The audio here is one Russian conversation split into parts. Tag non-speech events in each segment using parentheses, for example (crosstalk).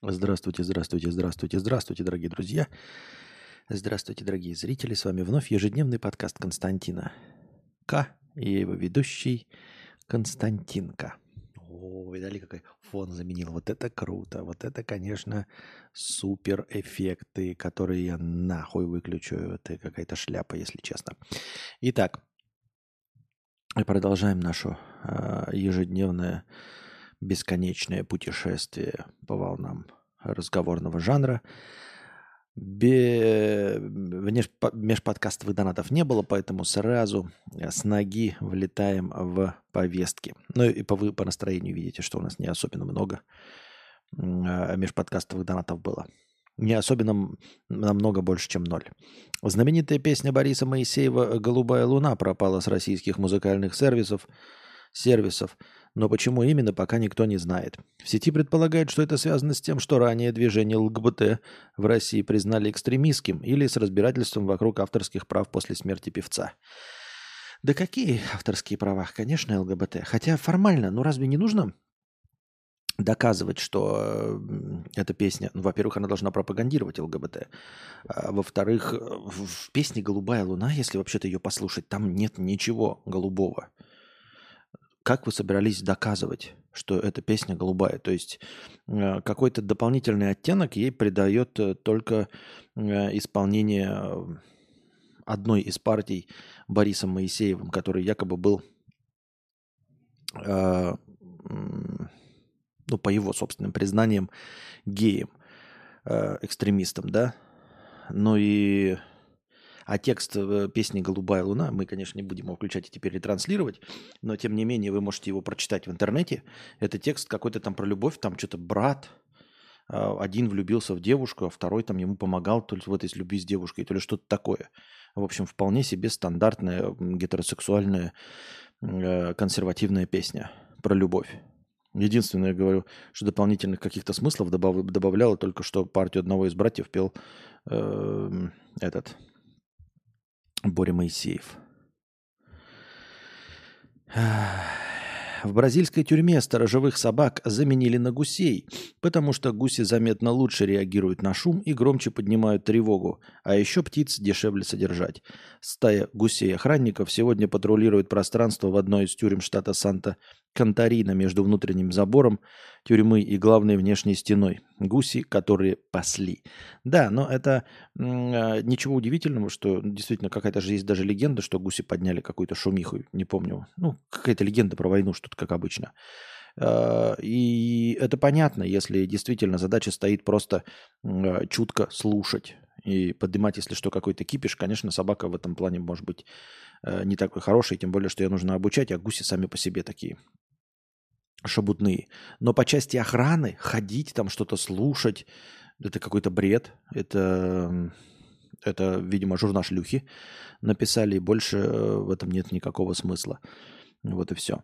Здравствуйте, здравствуйте, здравствуйте, здравствуйте, дорогие друзья. Здравствуйте, дорогие зрители. С вами вновь ежедневный подкаст Константина К. И его ведущий Константинка. О, видали, какой фон заменил. Вот это круто. Вот это, конечно, супер эффекты, которые я нахуй выключу. Это какая-то шляпа, если честно. Итак, продолжаем нашу э, ежедневное бесконечное путешествие по волнам разговорного жанра. Бе... Межподкастовых донатов не было, поэтому сразу с ноги влетаем в повестки. Ну и по, вы по настроению видите, что у нас не особенно много а, межподкастовых донатов было. Не особенно намного больше, чем ноль. Знаменитая песня Бориса Моисеева «Голубая луна» пропала с российских музыкальных сервисов. сервисов но почему именно, пока никто не знает. В сети предполагают, что это связано с тем, что ранее движение ЛГБТ в России признали экстремистским или с разбирательством вокруг авторских прав после смерти певца. Да какие авторские права? Конечно, ЛГБТ. Хотя формально, ну разве не нужно доказывать, что эта песня, ну, во-первых, она должна пропагандировать ЛГБТ, а, во-вторых, в песне «Голубая луна», если вообще-то ее послушать, там нет ничего голубого как вы собирались доказывать, что эта песня голубая? То есть э, какой-то дополнительный оттенок ей придает э, только э, исполнение одной из партий Борисом Моисеевым, который якобы был, ну, по его собственным признаниям, геем, экстремистом, да? Ну и а текст э, песни «Голубая луна» мы, конечно, не будем его включать и теперь ретранслировать, но тем не менее вы можете его прочитать в интернете. Это текст какой-то там про любовь, там что-то брат, а, один влюбился в девушку, а второй там ему помогал то ли в этой любви с девушкой, то ли что-то такое. В общем, вполне себе стандартная гетеросексуальная э, консервативная песня про любовь. Единственное, я говорю, что дополнительных каких-то смыслов добав, добавляло только, что партию одного из братьев пел э, этот Боря Моисеев. В бразильской тюрьме сторожевых собак заменили на гусей, потому что гуси заметно лучше реагируют на шум и громче поднимают тревогу, а еще птиц дешевле содержать. Стая гусей-охранников сегодня патрулирует пространство в одной из тюрем штата Санта-Кантарина между внутренним забором тюрьмы и главной внешней стеной. Гуси, которые пасли. Да, но это э, ничего удивительного, что действительно какая-то же есть даже легенда, что гуси подняли какую-то шумиху, не помню. Ну, какая-то легенда про войну, что-то как обычно. Э, и это понятно, если действительно задача стоит просто э, чутко слушать и поднимать, если что, какой-то кипиш, конечно, собака в этом плане может быть э, не такой хороший, тем более, что ее нужно обучать, а гуси сами по себе такие шабутные. Но по части охраны ходить, там что-то слушать, это какой-то бред. Это, это видимо, журнал шлюхи написали, и больше э, в этом нет никакого смысла. Вот и все.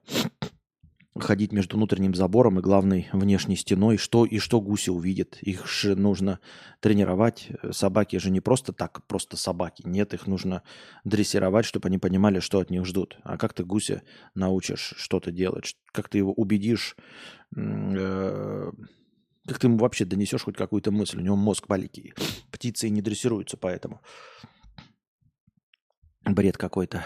Ходить между внутренним забором и главной внешней стеной, что и что гуси увидят. Их же нужно тренировать. Собаки же не просто так, просто собаки. Нет, их нужно дрессировать, чтобы они понимали, что от них ждут. А как ты гуся научишь что-то делать? Как ты его убедишь? Э, как ты ему вообще донесешь хоть какую-то мысль? У него мозг маленький. Птицы не дрессируются поэтому. Бред какой-то.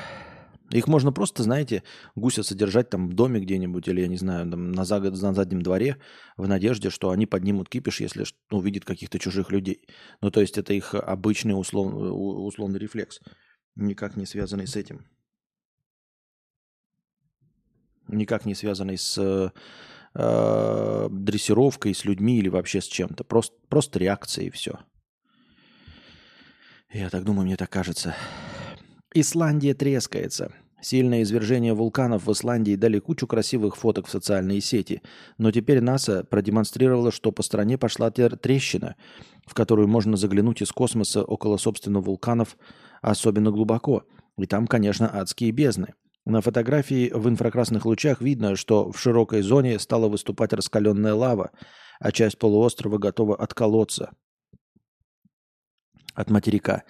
Их можно просто, знаете, гуся содержать там в доме где-нибудь или, я не знаю, там, на, заг... на заднем дворе в надежде, что они поднимут кипиш, если ну, увидят каких-то чужих людей. Ну, то есть это их обычный услов... условный рефлекс, никак не связанный с этим. Никак не связанный с э, дрессировкой, с людьми или вообще с чем-то. Просто, просто реакция и все. Я так думаю, мне так кажется. Исландия трескается. Сильное извержение вулканов в Исландии дали кучу красивых фоток в социальные сети, но теперь НАСА продемонстрировала, что по стране пошла трещина, в которую можно заглянуть из космоса около собственных вулканов особенно глубоко. И там, конечно, адские бездны. На фотографии в инфракрасных лучах видно, что в широкой зоне стала выступать раскаленная лава, а часть полуострова готова отколоться от материка.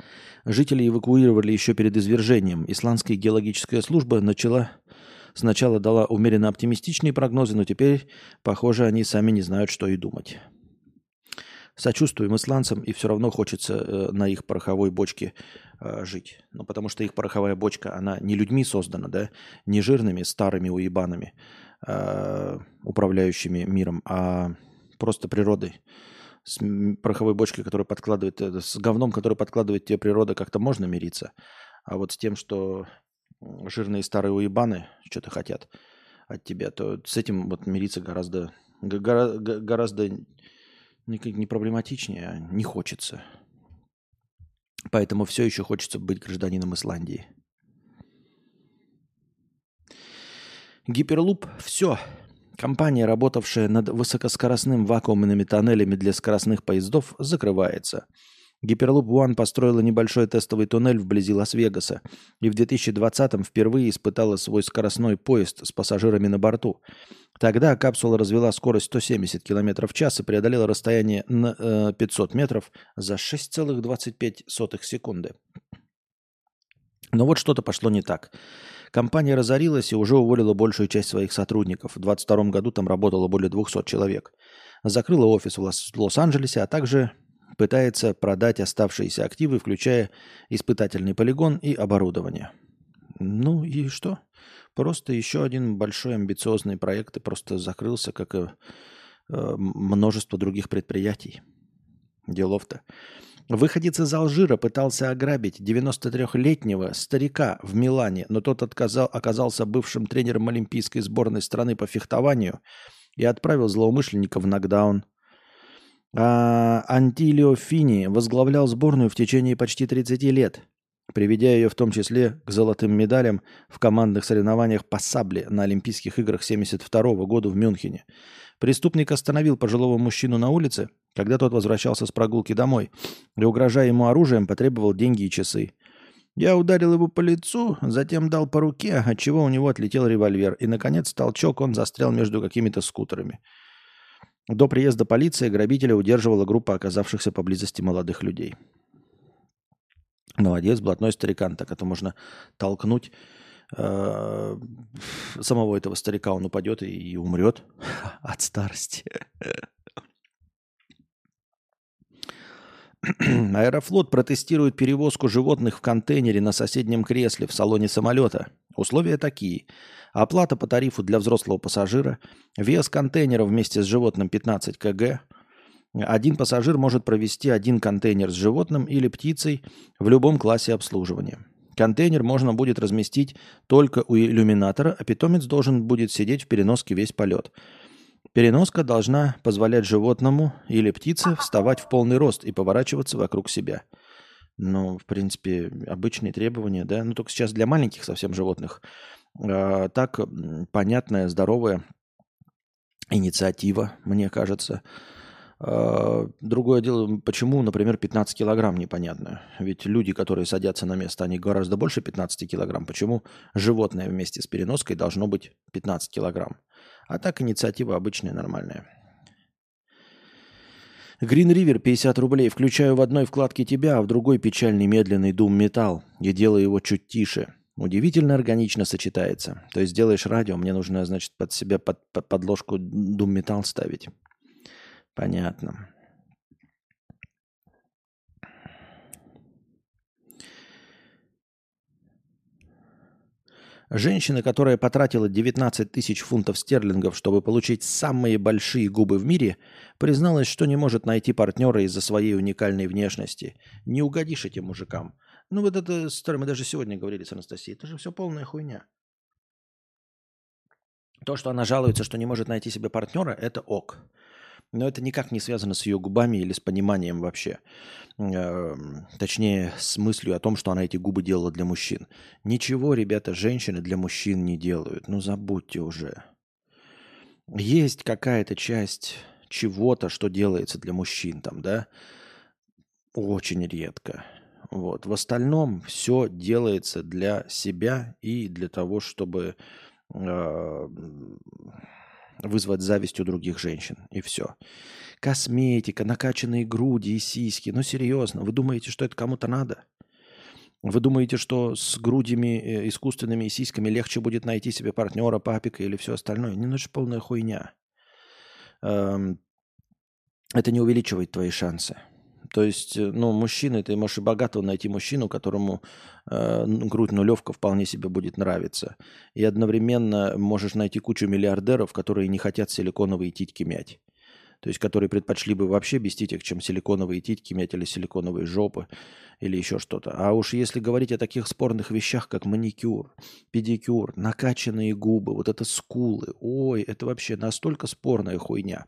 Жители эвакуировали еще перед извержением. Исландская геологическая служба начала сначала дала умеренно оптимистичные прогнозы, но теперь, похоже, они сами не знают, что и думать. Сочувствуем исландцам, и все равно хочется э, на их пороховой бочке э, жить. Ну, потому что их пороховая бочка, она не людьми создана, да, не жирными старыми уебанами, э, управляющими миром, а просто природой. С пороховой бочкой, которая подкладывает, э, с говном, который подкладывает тебе природа, как-то можно мириться. А вот с тем, что жирные старые уебаны что-то хотят от тебя, то с этим вот мириться гораздо, гораздо, гораздо не проблематичнее, а не хочется. Поэтому все еще хочется быть гражданином Исландии. Гиперлуп – все. Компания, работавшая над высокоскоростным вакуумными тоннелями для скоростных поездов, закрывается – Гиперлуп One построила небольшой тестовый туннель вблизи Лас-Вегаса и в 2020-м впервые испытала свой скоростной поезд с пассажирами на борту. Тогда капсула развела скорость 170 км в час и преодолела расстояние на э, 500 метров за 6,25 секунды. Но вот что-то пошло не так. Компания разорилась и уже уволила большую часть своих сотрудников. В 2022 году там работало более 200 человек. Закрыла офис в Лос-Анджелесе, а также пытается продать оставшиеся активы, включая испытательный полигон и оборудование. Ну и что? Просто еще один большой амбициозный проект и просто закрылся, как и э, множество других предприятий. Делов-то. Выходец из Алжира пытался ограбить 93-летнего старика в Милане, но тот отказал, оказался бывшим тренером олимпийской сборной страны по фехтованию и отправил злоумышленника в нокдаун – а Антилио Фини возглавлял сборную в течение почти 30 лет, приведя ее в том числе к золотым медалям в командных соревнованиях по сабле на Олимпийских играх 1972 года в Мюнхене. Преступник остановил пожилого мужчину на улице, когда тот возвращался с прогулки домой, и, угрожая ему оружием, потребовал деньги и часы. Я ударил его по лицу, затем дал по руке, отчего у него отлетел револьвер, и, наконец, толчок он застрял между какими-то скутерами. До приезда полиции грабителя удерживала группа оказавшихся поблизости молодых людей. Молодец, блатной старикан. Так это можно толкнуть э, самого этого старика. Он упадет и, и умрет (laughs) от старости. (clears throat) Аэрофлот протестирует перевозку животных в контейнере на соседнем кресле в салоне самолета. Условия такие – Оплата по тарифу для взрослого пассажира. Вес контейнера вместе с животным 15 кг. Один пассажир может провести один контейнер с животным или птицей в любом классе обслуживания. Контейнер можно будет разместить только у иллюминатора, а питомец должен будет сидеть в переноске весь полет. Переноска должна позволять животному или птице вставать в полный рост и поворачиваться вокруг себя. Ну, в принципе, обычные требования, да. Ну, только сейчас для маленьких совсем животных – э, так понятная, здоровая инициатива, мне кажется. Э, другое дело, почему, например, 15 килограмм непонятно. Ведь люди, которые садятся на место, они гораздо больше 15 килограмм. Почему животное вместе с переноской должно быть 15 килограмм? А так инициатива обычная, нормальная. Green River 50 рублей. Включаю в одной вкладке тебя, а в другой печальный медленный дум металл. И делаю его чуть тише. Удивительно органично сочетается. То есть делаешь радио, мне нужно, значит, под себя под, под подложку Doom Metal ставить. Понятно. Женщина, которая потратила 19 тысяч фунтов стерлингов, чтобы получить самые большие губы в мире, призналась, что не может найти партнера из-за своей уникальной внешности. Не угодишь этим мужикам. Ну, вот это, мы даже сегодня говорили с Анастасией, это же все полная хуйня. То, что она жалуется, что не может найти себе партнера, это ок. Но это никак не связано с ее губами или с пониманием вообще. Э, точнее, с мыслью о том, что она эти губы делала для мужчин. Ничего, ребята, женщины для мужчин не делают. Ну, забудьте уже. Есть какая-то часть чего-то, что делается для мужчин там, да? Очень редко. Вот. В остальном все делается для себя и для того, чтобы э, вызвать зависть у других женщин. И все. Косметика, накачанные груди и сиськи. Ну, серьезно, вы думаете, что это кому-то надо? Вы думаете, что с грудями э, искусственными и сиськами легче будет найти себе партнера, папика или все остальное? Не, ну полная хуйня. Эм, это не увеличивает твои шансы. То есть, э, ну, мужчины, ты можешь и богатого найти мужчину, которому э, грудь нулевка вполне себе будет нравиться. И одновременно можешь найти кучу миллиардеров, которые не хотят силиконовые титьки мять. То есть, которые предпочли бы вообще без титик, чем силиконовые титьки мять или силиконовые жопы или еще что-то. А уж если говорить о таких спорных вещах, как маникюр, педикюр, накачанные губы, вот это скулы, ой, это вообще настолько спорная хуйня.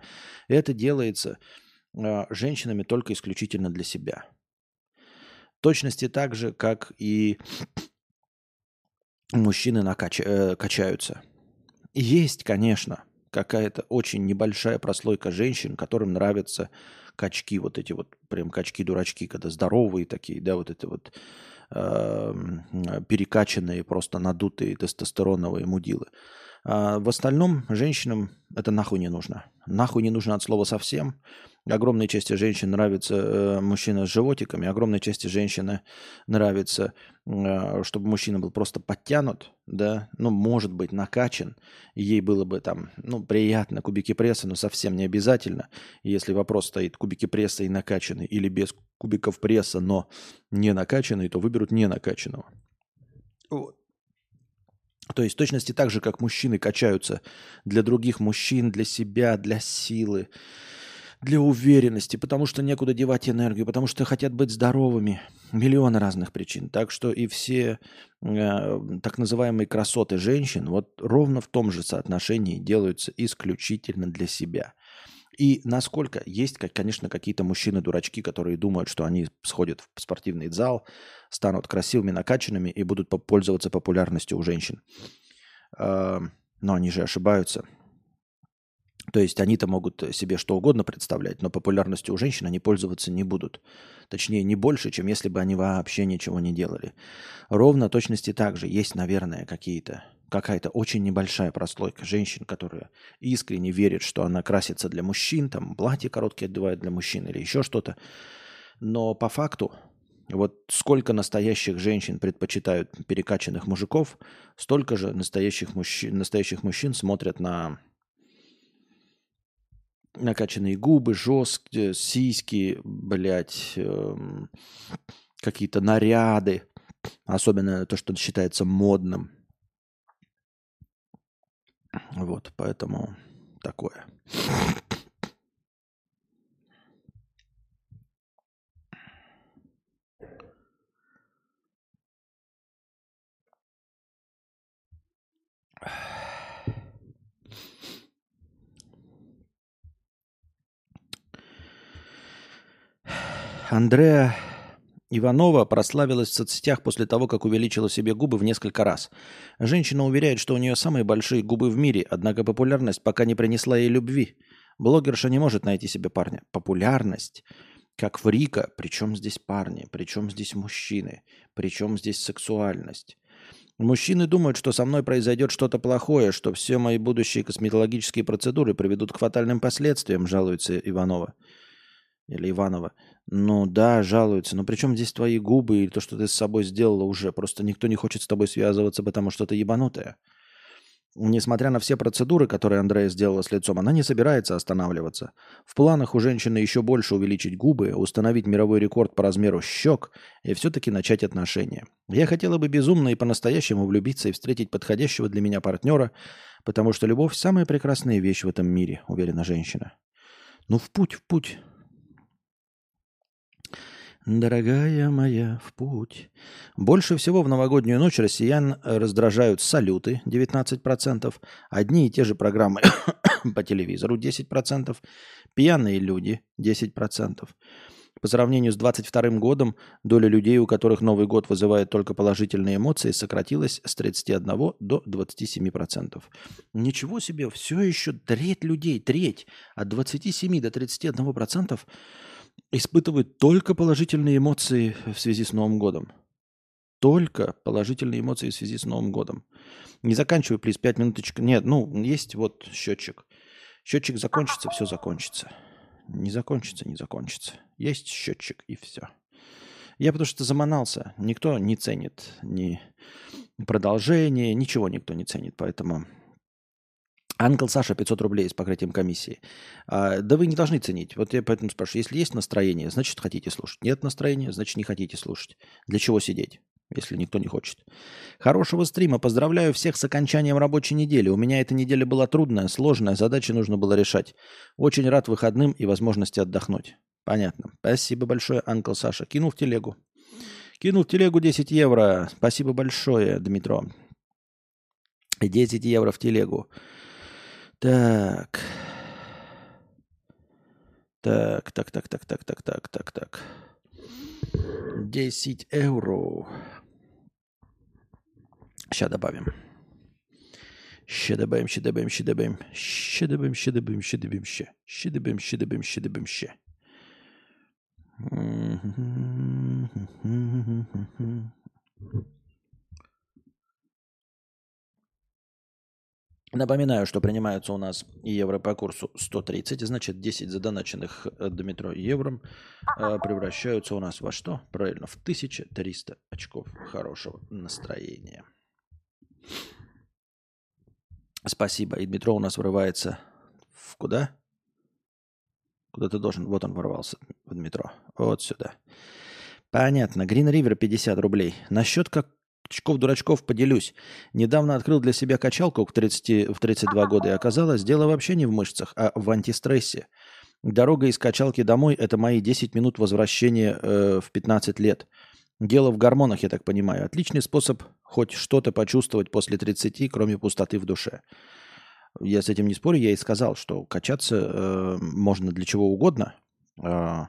Это делается женщинами только исключительно для себя. Точности так же, как и мужчины накач... э, качаются. Есть, конечно, какая-то очень небольшая прослойка женщин, которым нравятся качки, вот эти вот прям качки-дурачки, когда здоровые такие, да, вот это вот э, перекачанные, просто надутые тестостероновые мудилы. А в остальном женщинам это нахуй не нужно. Нахуй не нужно от слова совсем. Огромной части женщин нравится э, мужчина с животиками, огромной части женщины нравится, э, чтобы мужчина был просто подтянут, да, ну, может быть, накачан, ей было бы там, ну, приятно кубики пресса, но совсем не обязательно. Если вопрос стоит кубики пресса и накачанный или без кубиков пресса, но не накачанный, то выберут не накачанного. Вот. То есть точности так же, как мужчины качаются для других мужчин, для себя, для силы, для уверенности, потому что некуда девать энергию, потому что хотят быть здоровыми. Миллионы разных причин. Так что и все э, так называемые красоты женщин вот ровно в том же соотношении делаются исключительно для себя. И насколько есть, конечно, какие-то мужчины-дурачки, которые думают, что они сходят в спортивный зал, станут красивыми, накачанными и будут пользоваться популярностью у женщин. Э, но они же ошибаются. То есть они-то могут себе что угодно представлять, но популярностью у женщин они пользоваться не будут. Точнее, не больше, чем если бы они вообще ничего не делали. Ровно точности так же есть, наверное, какие-то какая-то очень небольшая прослойка женщин, которые искренне верят, что она красится для мужчин, там платье короткие одевает для мужчин или еще что-то. Но по факту, вот сколько настоящих женщин предпочитают перекачанных мужиков, столько же настоящих мужчин, настоящих мужчин смотрят на накачанные губы, жесткие, сиськи, блядь, эм, какие-то наряды, особенно то, что считается модным. Вот, поэтому такое. Андреа Иванова прославилась в соцсетях после того, как увеличила себе губы в несколько раз. Женщина уверяет, что у нее самые большие губы в мире, однако популярность пока не принесла ей любви. Блогерша не может найти себе парня. Популярность, как фрика, причем здесь парни, причем здесь мужчины, причем здесь сексуальность. Мужчины думают, что со мной произойдет что-то плохое, что все мои будущие косметологические процедуры приведут к фатальным последствиям, жалуется Иванова. Или Иванова. Ну да, жалуются. Но при чем здесь твои губы и то, что ты с собой сделала уже? Просто никто не хочет с тобой связываться, потому что ты ебанутая. Несмотря на все процедуры, которые Андрея сделала с лицом, она не собирается останавливаться. В планах у женщины еще больше увеличить губы, установить мировой рекорд по размеру щек и все-таки начать отношения. Я хотела бы безумно и по-настоящему влюбиться и встретить подходящего для меня партнера, потому что любовь – самая прекрасная вещь в этом мире, уверена женщина. Ну, в путь, в путь. Дорогая моя, в путь. Больше всего в новогоднюю ночь россиян раздражают салюты 19%, одни и те же программы (coughs) по телевизору 10%, пьяные люди 10%. По сравнению с 22 годом, доля людей, у которых Новый год вызывает только положительные эмоции, сократилась с 31 до 27%. Ничего себе, все еще треть людей, треть от 27 до 31% испытывают только положительные эмоции в связи с Новым годом. Только положительные эмоции в связи с Новым годом. Не заканчивай, плиз, пять минуточек. Нет, ну, есть вот счетчик. Счетчик закончится, все закончится. Не закончится, не закончится. Есть счетчик и все. Я потому что заманался. Никто не ценит ни продолжение, ничего никто не ценит. Поэтому Анкл Саша 500 рублей с покрытием комиссии. А, да вы не должны ценить. Вот я поэтому спрашиваю, если есть настроение, значит хотите слушать. Нет настроения, значит не хотите слушать. Для чего сидеть, если никто не хочет? Хорошего стрима. Поздравляю всех с окончанием рабочей недели. У меня эта неделя была трудная, сложная, задачи нужно было решать. Очень рад выходным и возможности отдохнуть. Понятно. Спасибо большое, Анкл Саша. Кинул в телегу. Кинул в телегу 10 евро. Спасибо большое, Дмитро. 10 евро в телегу. Так. Так, так, так, так, так, так, так, так, так. 10 евро. Сейчас добавим. Ще добавим, ще добавим, ще добавим. Ще добавим, ще добавим, ще добавим, ще. Ще добавим, ще добавим, ще добавим, ще. Напоминаю, что принимаются у нас евро по курсу 130, значит 10 задоначенных э, Дмитро евро э, превращаются у нас во что? Правильно, в 1300 очков хорошего настроения. Спасибо. И Дмитро у нас врывается в куда? Куда ты должен? Вот он ворвался в метро. Вот сюда. Понятно. Green River 50 рублей. Насчет как Очков-дурачков поделюсь. Недавно открыл для себя качалку в, 30, в 32 года, и оказалось, дело вообще не в мышцах, а в антистрессе. Дорога из качалки домой – это мои 10 минут возвращения э, в 15 лет. Дело в гормонах, я так понимаю. Отличный способ хоть что-то почувствовать после 30, кроме пустоты в душе. Я с этим не спорю, я и сказал, что качаться э, можно для чего угодно. Э,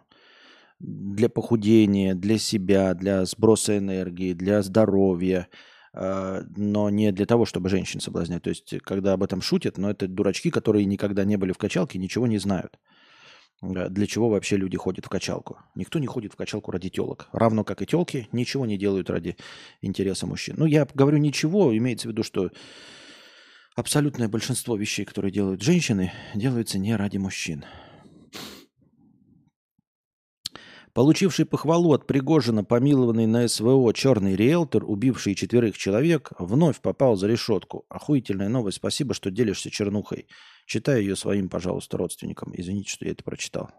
для похудения, для себя, для сброса энергии, для здоровья, э, но не для того, чтобы женщин соблазнять. То есть, когда об этом шутят, но это дурачки, которые никогда не были в качалке, ничего не знают. Э, для чего вообще люди ходят в качалку? Никто не ходит в качалку ради телок. Равно как и телки ничего не делают ради интереса мужчин. Ну, я говорю ничего, имеется в виду, что абсолютное большинство вещей, которые делают женщины, делаются не ради мужчин. Получивший похвалу от Пригожина, помилованный на СВО черный риэлтор, убивший четверых человек, вновь попал за решетку. Охуительная новость. Спасибо, что делишься чернухой. Читай ее своим, пожалуйста, родственникам. Извините, что я это прочитал.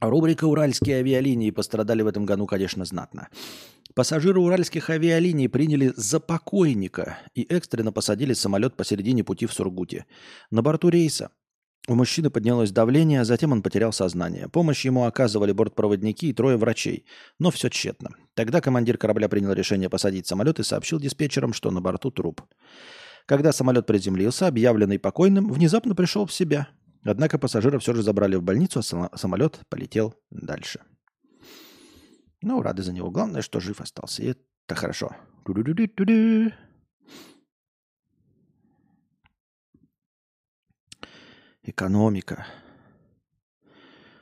Рубрика «Уральские авиалинии» пострадали в этом году, конечно, знатно. Пассажиры уральских авиалиний приняли за покойника и экстренно посадили самолет посередине пути в Сургуте. На борту рейса у мужчины поднялось давление, а затем он потерял сознание. Помощь ему оказывали бортпроводники и трое врачей, но все тщетно. Тогда командир корабля принял решение посадить самолет и сообщил диспетчерам, что на борту труп. Когда самолет приземлился, объявленный покойным внезапно пришел в себя – Однако пассажира все же забрали в больницу, а самолет полетел дальше. Ну, рады за него. Главное, что жив остался. И это хорошо. Экономика.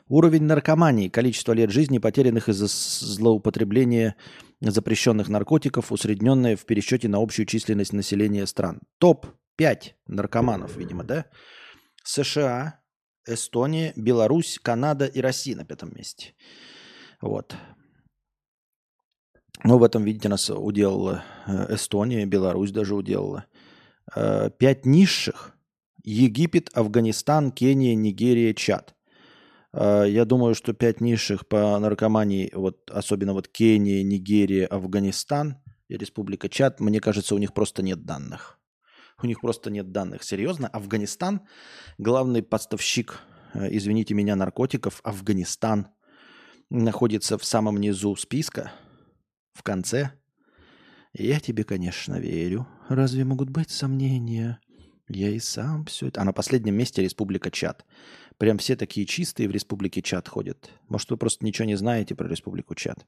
Уровень наркомании, количество лет жизни, потерянных из-за злоупотребления запрещенных наркотиков, усредненное в пересчете на общую численность населения стран. Топ-5 наркоманов, видимо, да? США, Эстония, Беларусь, Канада и Россия на пятом месте. Вот. Ну, в этом, видите, нас уделала э, Эстония, Беларусь даже уделала. Э, пять низших. Египет, Афганистан, Кения, Нигерия, Чад. Э, я думаю, что пять низших по наркомании, вот особенно вот Кения, Нигерия, Афганистан и Республика Чад, мне кажется, у них просто нет данных. У них просто нет данных. Серьезно, Афганистан, главный поставщик, э, извините меня, наркотиков, Афганистан находится в самом низу списка, в конце. Я тебе, конечно, верю. Разве могут быть сомнения? Я и сам все это... А на последнем месте Республика Чад. Прям все такие чистые в Республике Чад ходят. Может, вы просто ничего не знаете про Республику Чад?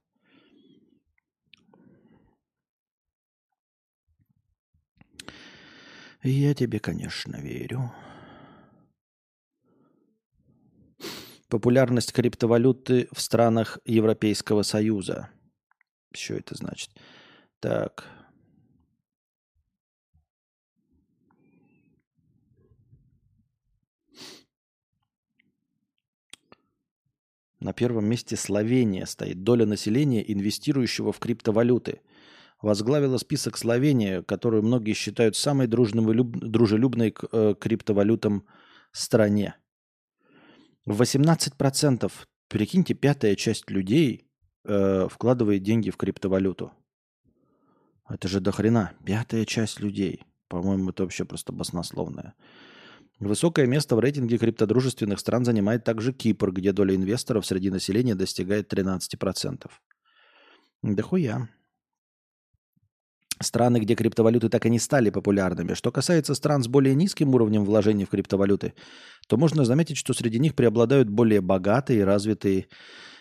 Я тебе, конечно, верю. Популярность криптовалюты в странах Европейского Союза. Что это значит? Так. На первом месте Словения стоит. Доля населения, инвестирующего в криптовалюты. Возглавила список Словения, которую многие считают самой дружелюбной к э, криптовалютам стране. 18%, прикиньте, пятая часть людей э, вкладывает деньги в криптовалюту. Это же дохрена. Пятая часть людей. По-моему, это вообще просто баснословное. Высокое место в рейтинге криптодружественных стран занимает также Кипр, где доля инвесторов среди населения достигает 13%. Да хуя. Страны, где криптовалюты так и не стали популярными. Что касается стран с более низким уровнем вложений в криптовалюты, то можно заметить, что среди них преобладают более богатые и развитые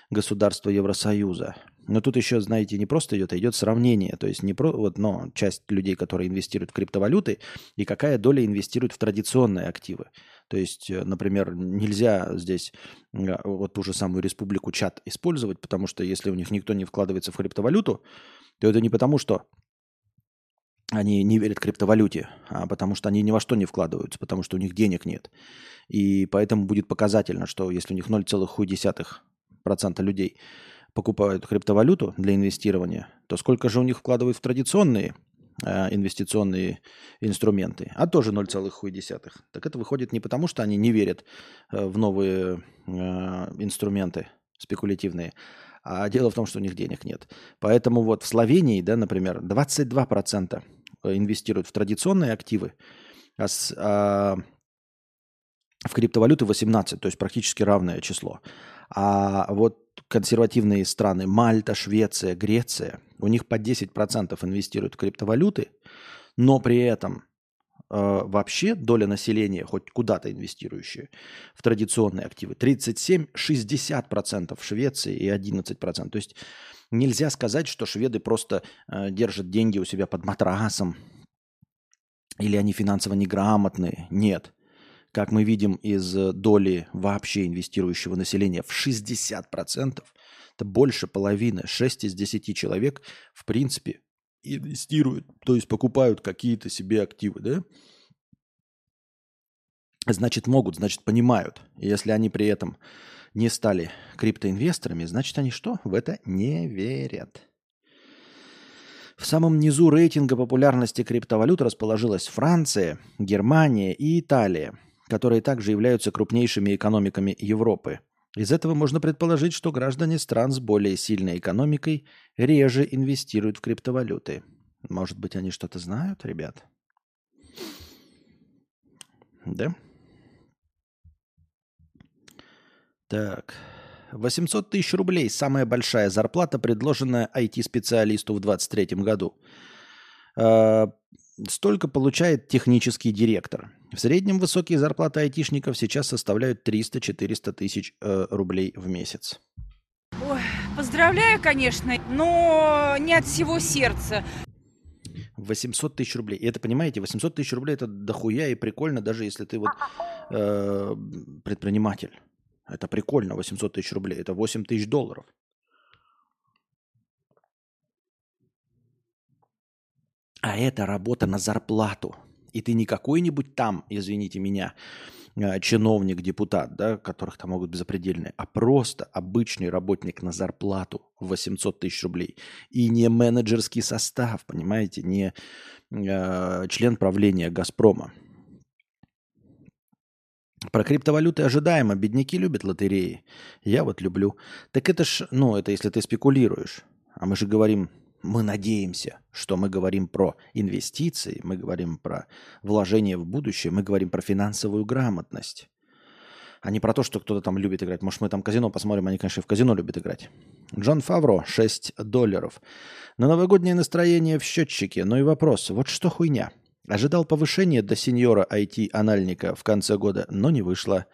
государства Евросоюза. Но тут еще, знаете, не просто идет, а идет сравнение. То есть не про, вот, но часть людей, которые инвестируют в криптовалюты, и какая доля инвестирует в традиционные активы. То есть, э, например, нельзя здесь а, вот ту же самую республику чат использовать, потому что если у них никто не вкладывается в криптовалюту, то это не потому, что они не верят криптовалюте, а потому что они ни во что не вкладываются, потому что у них денег нет. И поэтому будет показательно, что если у них 0,1% людей покупают криптовалюту для инвестирования, то сколько же у них вкладывают в традиционные э, инвестиционные инструменты, а тоже 0,1. Так это выходит не потому, что они не верят э, в новые э, инструменты спекулятивные, а дело в том, что у них денег нет. Поэтому вот в Словении, да, например, 22% инвестируют в традиционные активы, а, с, а в криптовалюты 18, то есть практически равное число. А вот консервативные страны Мальта, Швеция, Греция, у них по 10% инвестируют в криптовалюты, но при этом э, вообще доля населения, хоть куда-то инвестирующая в традиционные активы, 37-60% в Швеции и 11%. То есть нельзя сказать, что шведы просто э, держат деньги у себя под матрасом или они финансово неграмотные. Нет как мы видим из э, доли вообще инвестирующего населения в 60%, это больше половины, 6 из 10 человек, в принципе, инвестируют, то есть покупают какие-то себе активы, да? Значит, могут, значит, понимают. если они при этом не стали криптоинвесторами, значит, они что? В это не верят. В самом низу рейтинга популярности криптовалют расположилась Франция, Германия и Италия – которые также являются крупнейшими экономиками Европы. Из этого можно предположить, что граждане стран с более сильной экономикой реже инвестируют в криптовалюты. Может быть, они что-то знают, ребят? Да? Так. 800 тысяч рублей – самая большая зарплата, предложенная IT-специалисту в 2023 году. А, Столько получает технический директор. В среднем высокие зарплаты айтишников сейчас составляют 300-400 тысяч э, рублей в месяц. Ой, поздравляю, конечно, но не от всего сердца. 800 тысяч рублей. И это, понимаете, 800 тысяч рублей это дохуя и прикольно, даже если ты вот э, предприниматель. Это прикольно, 800 тысяч рублей. Это 8 тысяч долларов. А это работа на зарплату. И ты не какой-нибудь там, извините меня, э, чиновник, депутат, да, которых там могут безопредельные, а просто обычный работник на зарплату в 800 тысяч рублей. И не менеджерский состав, понимаете, не э, член правления «Газпрома». Про криптовалюты ожидаемо. Бедняки любят лотереи. Я вот люблю. Так это ж, ну, это если ты спекулируешь. А мы же говорим мы надеемся, что мы говорим про инвестиции, мы говорим про вложение в будущее, мы говорим про финансовую грамотность, а не про то, что кто-то там любит играть. Может, мы там казино посмотрим, они, конечно, в казино любят играть. Джон Фавро, 6 долларов. На новогоднее настроение в счетчике. Ну и вопрос, вот что хуйня? Ожидал повышения до сеньора IT-анальника в конце года, но не вышло.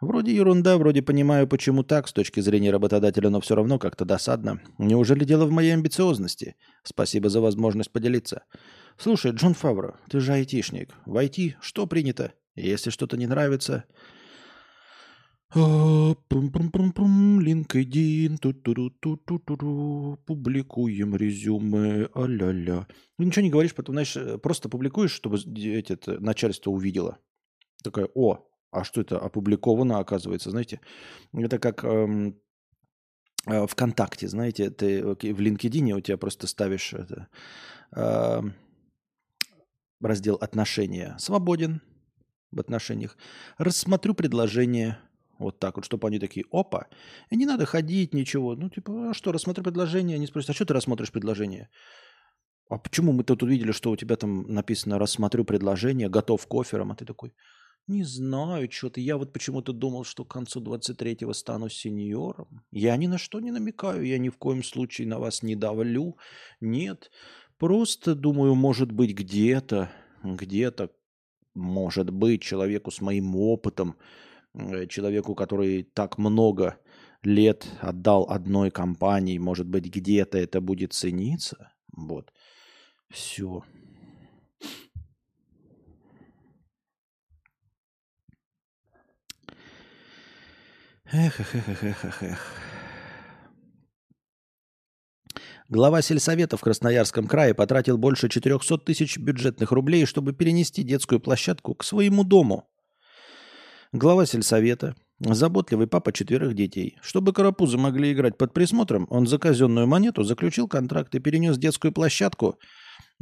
Вроде ерунда, вроде понимаю, почему так, с точки зрения работодателя, но все равно как-то досадно. Неужели дело в моей амбициозности? Спасибо за возможность поделиться. Слушай, Джон Фавро, ты же айтишник. В IT что принято? Если что-то не нравится... Пум-пум-пум-пум, LinkedIn, ту-ту-ту-ту-ту-ту, публикуем резюме, а-ля-ля. Ну, ничего не говоришь, потом, знаешь, просто публикуешь, чтобы это, начальство увидело. Такое, о, а что это опубликовано, оказывается, знаете? Это как эм, э, ВКонтакте, знаете, ты в LinkedIn у тебя просто ставишь это, э, раздел отношения. Свободен в отношениях. Рассмотрю предложение. Вот так вот, чтобы они такие, опа. И не надо ходить, ничего. Ну, типа, а что, рассмотрю предложение? Они спросят, а что ты рассмотришь предложение? А почему мы тут увидели, что у тебя там написано «рассмотрю предложение», «готов к офферам», а ты такой, не знаю, что-то. Я вот почему-то думал, что к концу 23-го стану сеньором. Я ни на что не намекаю, я ни в коем случае на вас не давлю. Нет, просто думаю, может быть, где-то, где-то, может быть, человеку с моим опытом, человеку, который так много лет отдал одной компании, может быть, где-то это будет цениться. Вот. Все. Эх, эх, эх, эх, эх, эх. Глава сельсовета в Красноярском крае потратил больше 400 тысяч бюджетных рублей, чтобы перенести детскую площадку к своему дому. Глава сельсовета, заботливый папа четверых детей. Чтобы карапузы могли играть под присмотром, он за казенную монету заключил контракт и перенес детскую площадку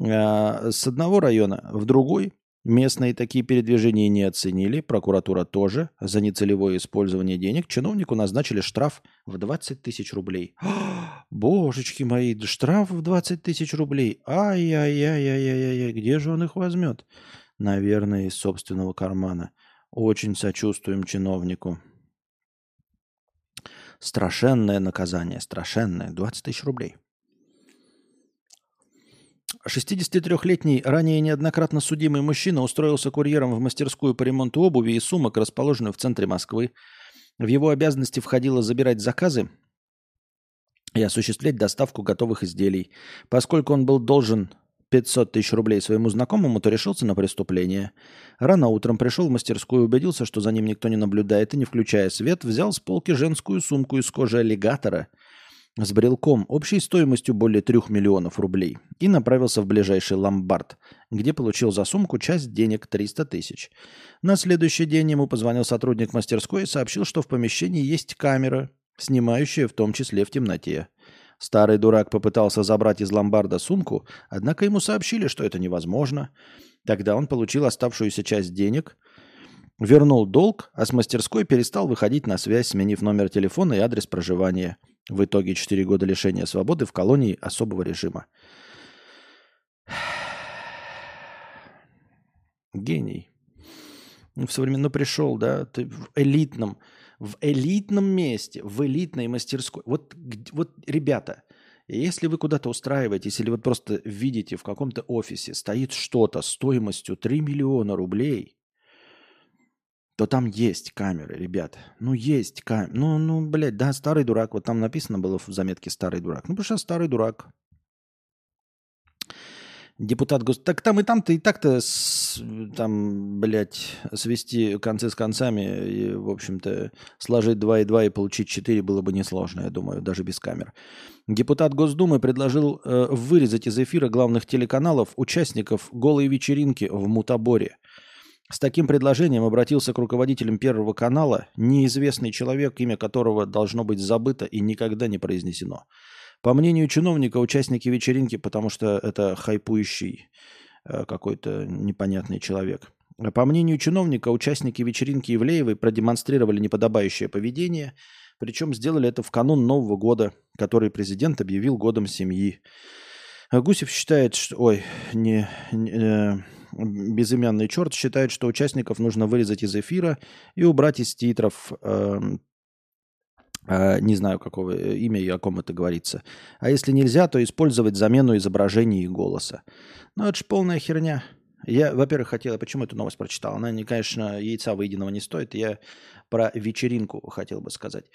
э, с одного района в другой, Местные такие передвижения не оценили, прокуратура тоже. За нецелевое использование денег чиновнику назначили штраф в 20 тысяч рублей. (gasps) Божечки мои, штраф в 20 тысяч рублей. Ай-яй-яй-яй-яй-яй, где же он их возьмет? Наверное, из собственного кармана. Очень сочувствуем чиновнику. Страшенное наказание, страшенное. 20 тысяч рублей. 63-летний, ранее неоднократно судимый мужчина устроился курьером в мастерскую по ремонту обуви и сумок, расположенную в центре Москвы. В его обязанности входило забирать заказы и осуществлять доставку готовых изделий. Поскольку он был должен 500 тысяч рублей своему знакомому, то решился на преступление. Рано утром пришел в мастерскую, убедился, что за ним никто не наблюдает, и, не включая свет, взял с полки женскую сумку из кожи аллигатора – с брелком общей стоимостью более 3 миллионов рублей и направился в ближайший ломбард, где получил за сумку часть денег 300 тысяч. На следующий день ему позвонил сотрудник мастерской и сообщил, что в помещении есть камера, снимающая в том числе в темноте. Старый дурак попытался забрать из ломбарда сумку, однако ему сообщили, что это невозможно. Тогда он получил оставшуюся часть денег, вернул долг, а с мастерской перестал выходить на связь, сменив номер телефона и адрес проживания – в итоге 4 года лишения свободы в колонии особого режима. Гений. В современном ну, пришел, да, ты в элитном, в элитном месте, в элитной мастерской. Вот, вот, ребята, если вы куда-то устраиваетесь или вот просто видите в каком-то офисе стоит что-то стоимостью 3 миллиона рублей, то там есть камеры, ребят. Ну, есть камеры. Ну, ну, блядь, да, старый дурак. Вот там написано было в заметке «старый дурак». Ну, потому что старый дурак. Депутат гос... Так там и там-то и так-то с... там, блядь, свести концы с концами и, в общем-то, сложить 2 и 2 и получить 4 было бы несложно, я думаю, даже без камер. Депутат Госдумы предложил э, вырезать из эфира главных телеканалов участников голой вечеринки в Мутаборе – с таким предложением обратился к руководителям Первого канала неизвестный человек, имя которого должно быть забыто и никогда не произнесено. По мнению чиновника, участники вечеринки, потому что это хайпующий э, какой-то непонятный человек. По мнению чиновника, участники вечеринки Ивлеевой продемонстрировали неподобающее поведение, причем сделали это в канун Нового года, который президент объявил годом семьи. Гусев считает, что... Ой, не... не э, безымянный черт считает, что участников нужно вырезать из эфира и убрать из титров. Э, э, не знаю, какого имя и о ком это говорится. А если нельзя, то использовать замену изображения и голоса. Ну, это же полная херня. Я, во-первых, хотел, почему эту новость прочитал? Она, не, конечно, яйца выеденного не стоит. Я про вечеринку хотел бы сказать.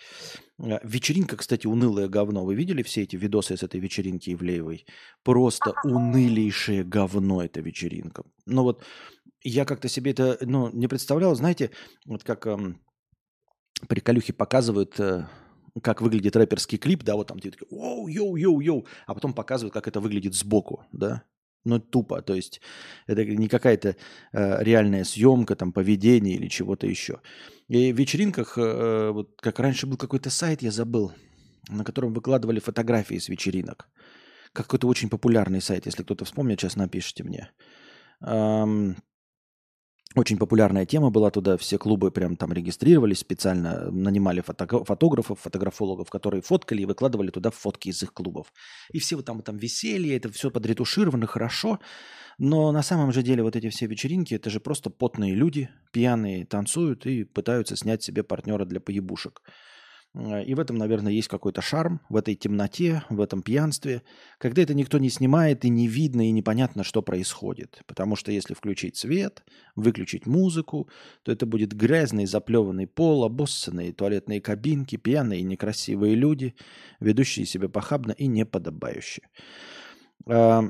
Э, вечеринка, кстати, унылое говно. Вы видели все эти видосы с этой вечеринки Ивлеевой? Просто унылейшее говно эта вечеринка. Ну вот я как-то себе это ну, не представлял. Знаете, вот как эм, приколюхи показывают... Э, как выглядит рэперский клип, да, вот там ты такой, оу, yo, yo, yo, а потом показывают, как это выглядит сбоку, да, ну, тупо. То есть это не какая-то э, реальная съемка, там, поведение или чего-то еще. И в вечеринках, э, вот как раньше был какой-то сайт, я забыл. на котором выкладывали фотографии с вечеринок. Какой-то очень популярный сайт, если кто-то вспомнит, сейчас напишите мне. Очень популярная тема была туда, все клубы прям там регистрировались, специально нанимали фото- фотографов, фотографологов, которые фоткали и выкладывали туда фотки из их клубов. И все вот там, там веселье, это все подретушировано хорошо, но на самом же деле вот эти все вечеринки, это же просто потные люди, пьяные, танцуют и пытаются снять себе партнера для поебушек. Э, и в этом, наверное, есть какой-то шарм, в этой темноте, в этом пьянстве, когда это никто не снимает и не видно и непонятно, что происходит. Потому что если включить свет, выключить музыку, то это будет грязный, заплеванный пол, обоссанные туалетные кабинки, пьяные некрасивые люди, ведущие себя похабно и неподобающе. Э,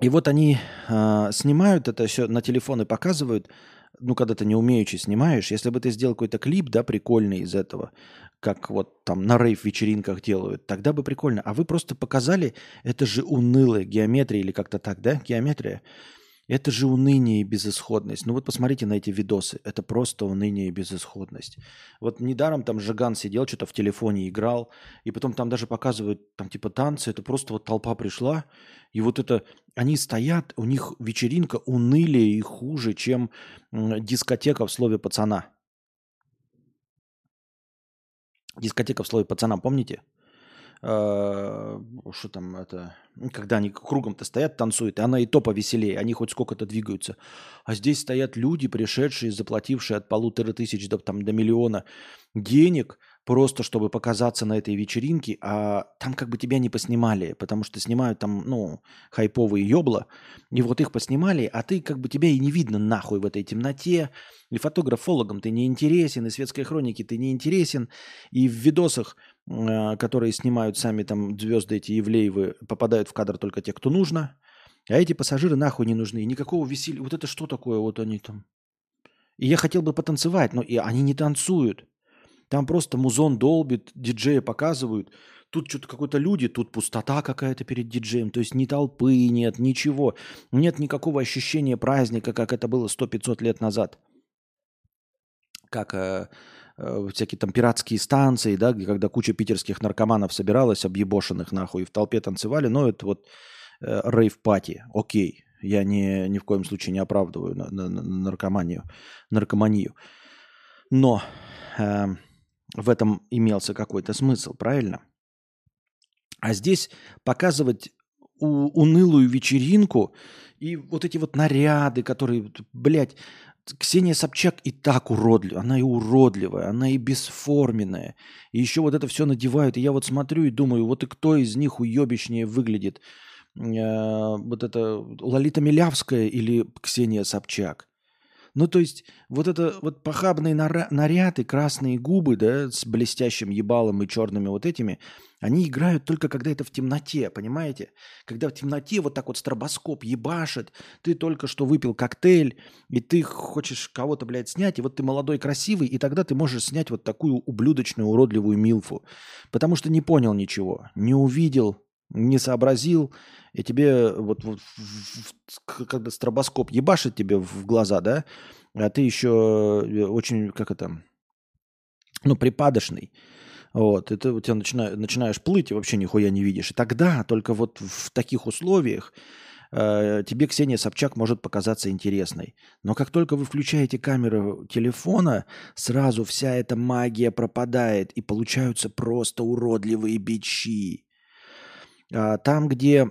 и вот они э, снимают это все на телефоны показывают – ну, когда ты не умеючи снимаешь, если бы ты сделал какой-то клип, да, прикольный из этого, как вот там на рейв-вечеринках делают, тогда бы прикольно. А вы просто показали, это же унылая геометрия или как-то так, да, геометрия. Это же уныние и безысходность. Ну вот посмотрите на эти видосы. Это просто уныние и безысходность. Вот недаром там Жиган сидел, что-то в телефоне играл, и потом там даже показывают там типа танцы. Это просто вот толпа пришла, и вот это они стоят, у них вечеринка унылее и хуже, чем дискотека в слове пацана. Дискотека в слове пацана, помните? Э, что там это, когда они кругом-то стоят, танцуют, и она и то повеселее, они хоть сколько-то двигаются. А здесь стоят люди, пришедшие, заплатившие от полутора тысяч до, там, до миллиона денег, просто чтобы показаться на этой вечеринке, а там как бы тебя не поснимали, потому что снимают там, ну, хайповые ёбла, и вот их поснимали, а ты как бы тебя и не видно нахуй в этой темноте, и фотографологам ты не интересен, и светской хроники ты не интересен, и в видосах, которые снимают сами там звезды эти Евлеевы, попадают в кадр только те, кто нужно, а эти пассажиры нахуй не нужны, никакого веселья, вот это что такое, вот они там. И я хотел бы потанцевать, но и они не танцуют. Там просто музон долбит, диджея показывают. Тут что-то какой-то люди, тут пустота какая-то перед диджеем. То есть ни толпы нет, ничего. Нет никакого ощущения праздника, как это было 100-500 лет назад. Как э, всякие там пиратские станции, да, когда куча питерских наркоманов собиралась, объебошенных нахуй, и в толпе танцевали. Но это вот э, рейв-пати, окей. Я не, ни в коем случае не оправдываю на, на, на наркоманию, наркоманию. Но... Э, в этом имелся какой-то смысл, правильно? А здесь показывать у, унылую вечеринку и вот эти вот наряды, которые, блядь, Ксения Собчак и так уродливая, она и уродливая, она и бесформенная. И еще вот это все надевают. И я вот смотрю и думаю, вот и кто из них уебищнее выглядит? Э, вот это Лолита Милявская или Ксения Собчак? Ну, то есть, вот это вот похабные наряды, красные губы, да, с блестящим ебалом и черными вот этими, они играют только когда это в темноте, понимаете? Когда в темноте вот так вот стробоскоп ебашит, ты только что выпил коктейль, и ты хочешь кого-то, блядь, снять, и вот ты молодой, красивый, и тогда ты можешь снять вот такую ублюдочную, уродливую милфу. Потому что не понял ничего, не увидел, не сообразил, и тебе вот, вот когда стробоскоп ебашит тебе в глаза, да, а ты еще э, очень, как это, ну, припадочный, вот, и ты у тебя начина, начинаешь плыть и вообще нихуя не видишь. И тогда только вот в таких условиях э, тебе Ксения Собчак может показаться интересной. Но как только вы включаете камеру телефона, сразу вся эта магия пропадает, и получаются просто уродливые бичи. А, там, где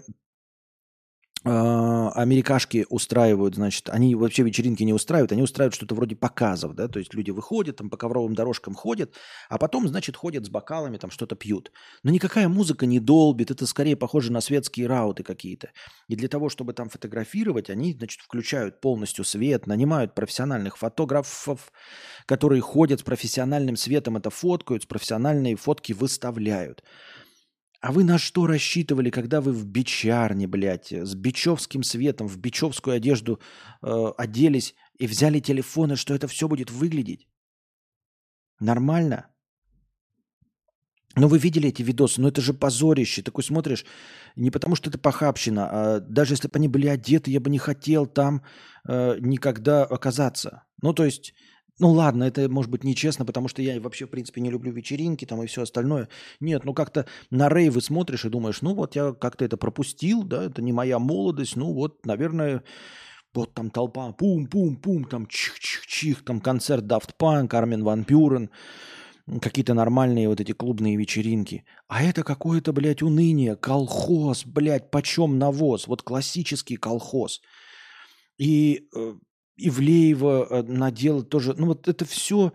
а, америкашки устраивают, значит, они вообще вечеринки не устраивают, они устраивают что-то вроде показов, да, то есть люди выходят, там по ковровым дорожкам ходят, а потом, значит, ходят с бокалами, там что-то пьют. Но никакая музыка не долбит, это скорее похоже на светские рауты какие-то. И для того, чтобы там фотографировать, они, значит, включают полностью свет, нанимают профессиональных фотографов, которые ходят с профессиональным светом, это фоткают, с профессиональные фотки выставляют. А вы на что рассчитывали, когда вы в бичарне, блядь, с бичевским светом, в бичевскую одежду э, оделись и взяли телефоны, что это все будет выглядеть? Нормально? Но вы видели эти видосы, ну это же позорище. Такой смотришь, не потому что это похабщина, а даже если бы они были одеты, я бы не хотел там э, никогда оказаться. Ну то есть ну ладно, это может быть нечестно, потому что я вообще, в принципе, не люблю вечеринки там и все остальное. Нет, ну как-то на рейвы смотришь и думаешь, ну вот я как-то это пропустил, да, это не моя молодость, ну вот, наверное, вот там толпа, пум-пум-пум, там чих-чих-чих, там концерт Daft Punk, Армин Ван Бюрен, какие-то нормальные вот эти клубные вечеринки. А это какое-то, блядь, уныние, колхоз, блядь, почем навоз, вот классический колхоз. И э, Ивлеева э, надела тоже. Ну вот это все...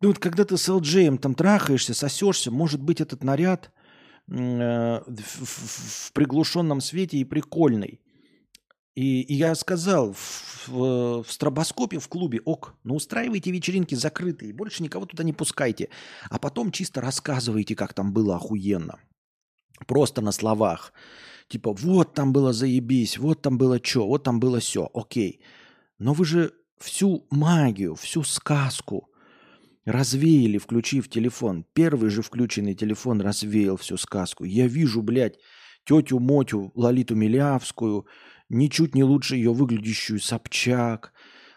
Ну вот когда ты с ЛДЖем там трахаешься, сосешься, может быть этот наряд э, в, в, в приглушенном свете и прикольный. И, и я сказал в, в, в стробоскопе в клубе, ок, ну устраивайте вечеринки закрытые, больше никого туда не пускайте. А потом чисто рассказывайте, как там было охуенно. Просто на словах. Типа, вот там было заебись, вот там было что, вот там было все, окей. Но вы же всю магию, всю сказку развеяли, включив телефон. Первый же включенный телефон развеял всю сказку. Я вижу, блядь, тетю Мотю, Лолиту Милявскую, ничуть не лучше ее выглядящую Собчак,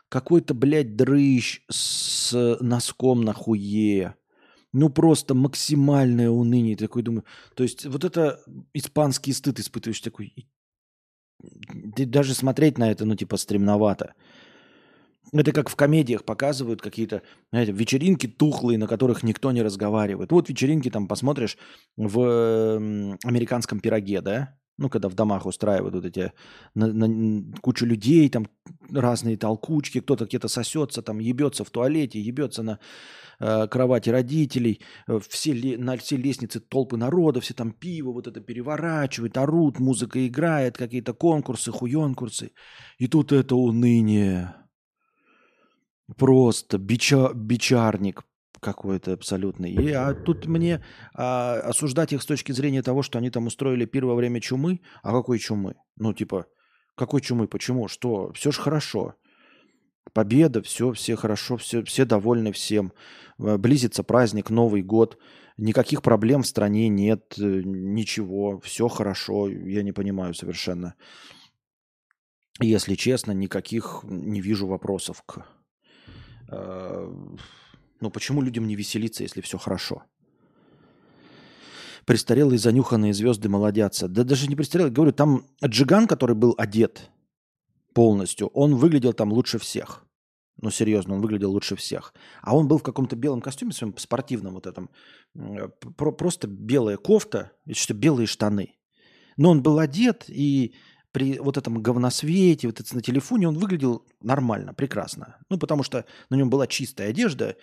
какой-то, блядь, дрыщ с носком на хуе, ну просто максимальное уныние. Такой думаю, то есть вот это испанский стыд испытываешь такой. Ты даже смотреть на это, ну типа стремновато. Это как в комедиях показывают какие-то, знаете, вечеринки тухлые, на которых никто не разговаривает. Вот вечеринки там посмотришь в американском пироге, да? Ну, когда в домах устраивают вот эти на, на, кучу людей, там разные толкучки, кто-то где-то сосется, там ебется в туалете, ебется на кровати родителей, э, все на все лестницы толпы народа, все там пиво вот это переворачивают, орут, музыка играет, какие-то конкурсы, хуенкурсы. И тут это уныние. Просто бича, бичарник какой-то абсолютный. И а тут мне а, осуждать их с точки зрения того, что они там устроили пир во время чумы. А какой чумы? Ну, типа, какой чумы? Почему? Что? Все же хорошо. Победа, все, все хорошо, все, все довольны всем. Э, близится праздник, Новый год. Никаких проблем в стране нет, э, ничего, все хорошо. Я не понимаю совершенно. Если честно, никаких не вижу вопросов к э, ну почему людям не веселиться, если все хорошо? Престарелые занюханные звезды молодятся. Да даже не престарелые, говорю, там Джиган, который был одет полностью, он выглядел там лучше всех. Ну, серьезно, он выглядел лучше всех. А он был в каком-то белом костюме, своем спортивном вот этом. Про просто белая кофта, и что белые штаны. Но он был одет, и при вот этом говносвете, вот это на телефоне он выглядел нормально, прекрасно. Ну, потому что на нем была чистая одежда,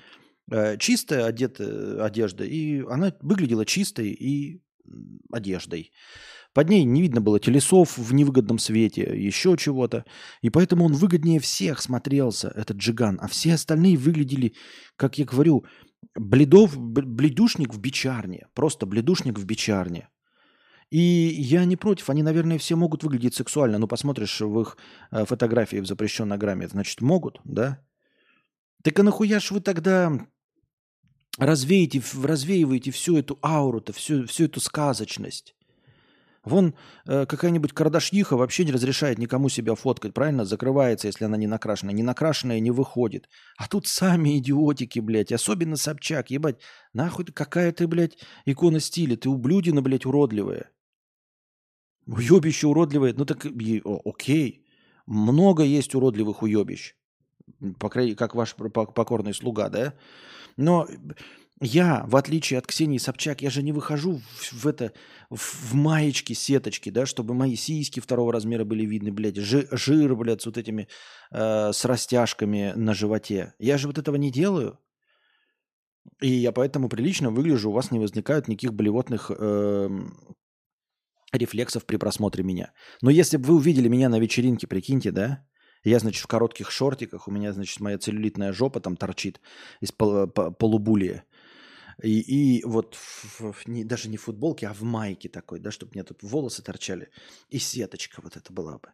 Э, чистая одета, одежда, и она выглядела чистой и одеждой. Под ней не видно было телесов в невыгодном свете, еще чего-то. И поэтому он выгоднее всех смотрелся, этот джиган. А все остальные выглядели, как я говорю, бледов, бледушник в бичарне. Просто бледушник в бичарне. И я не против, они, наверное, все могут выглядеть сексуально. Ну, посмотришь в их э, фотографии в запрещенной грамме, значит, могут, да? Так а нахуя ж вы тогда развеете, развеиваете всю эту ауру-то, всю, всю эту сказочность? Вон э, какая-нибудь Кардашьиха вообще не разрешает никому себя фоткать, правильно? Закрывается, если она не накрашена. Не накрашенная не выходит. А тут сами идиотики, блядь. Особенно Собчак, ебать. Нахуй ты какая ты, блядь, икона стиля. Ты ублюдина, блядь, уродливая. Уебище уродливое. Ну так, окей. Много есть уродливых уебищ по крайней как ваш покорный слуга, да? Но я, в отличие от Ксении Собчак, я же не выхожу в, в это, в, в маечки, сеточки, да, чтобы мои сиськи второго размера были видны, блядь, жир, жир блядь, с вот этими, э, с растяжками на животе. Я же вот этого не делаю. И я поэтому прилично выгляжу, у вас не возникают никаких болевотных э, рефлексов при просмотре меня. Но если бы вы увидели меня на вечеринке, прикиньте, да, я, значит, в коротких шортиках, у меня, значит, моя целлюлитная жопа там торчит из пол, полубулия. И, и вот в, в, не, даже не в футболке, а в майке такой, да, чтобы мне тут волосы торчали. И сеточка вот это была бы.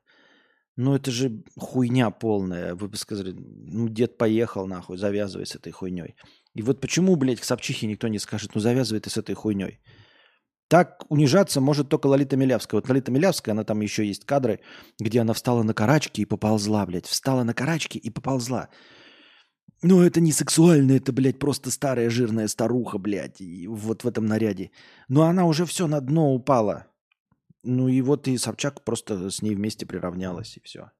Ну, это же хуйня полная. Вы бы сказали, ну, дед поехал нахуй, завязывай с этой хуйней. И вот почему, блядь, к Собчихе никто не скажет, ну, завязывай ты с этой хуйней. Так унижаться может только Лолита Милявская. Вот Лолита Милявская, она там еще есть кадры, где она встала на карачки и поползла, блядь. Встала на карачки и поползла. Ну, это не сексуально, это, блядь, просто старая жирная старуха, блядь, и вот в этом наряде. Но она уже все на дно упала. Ну и вот и Собчак просто с ней вместе приравнялась, и все.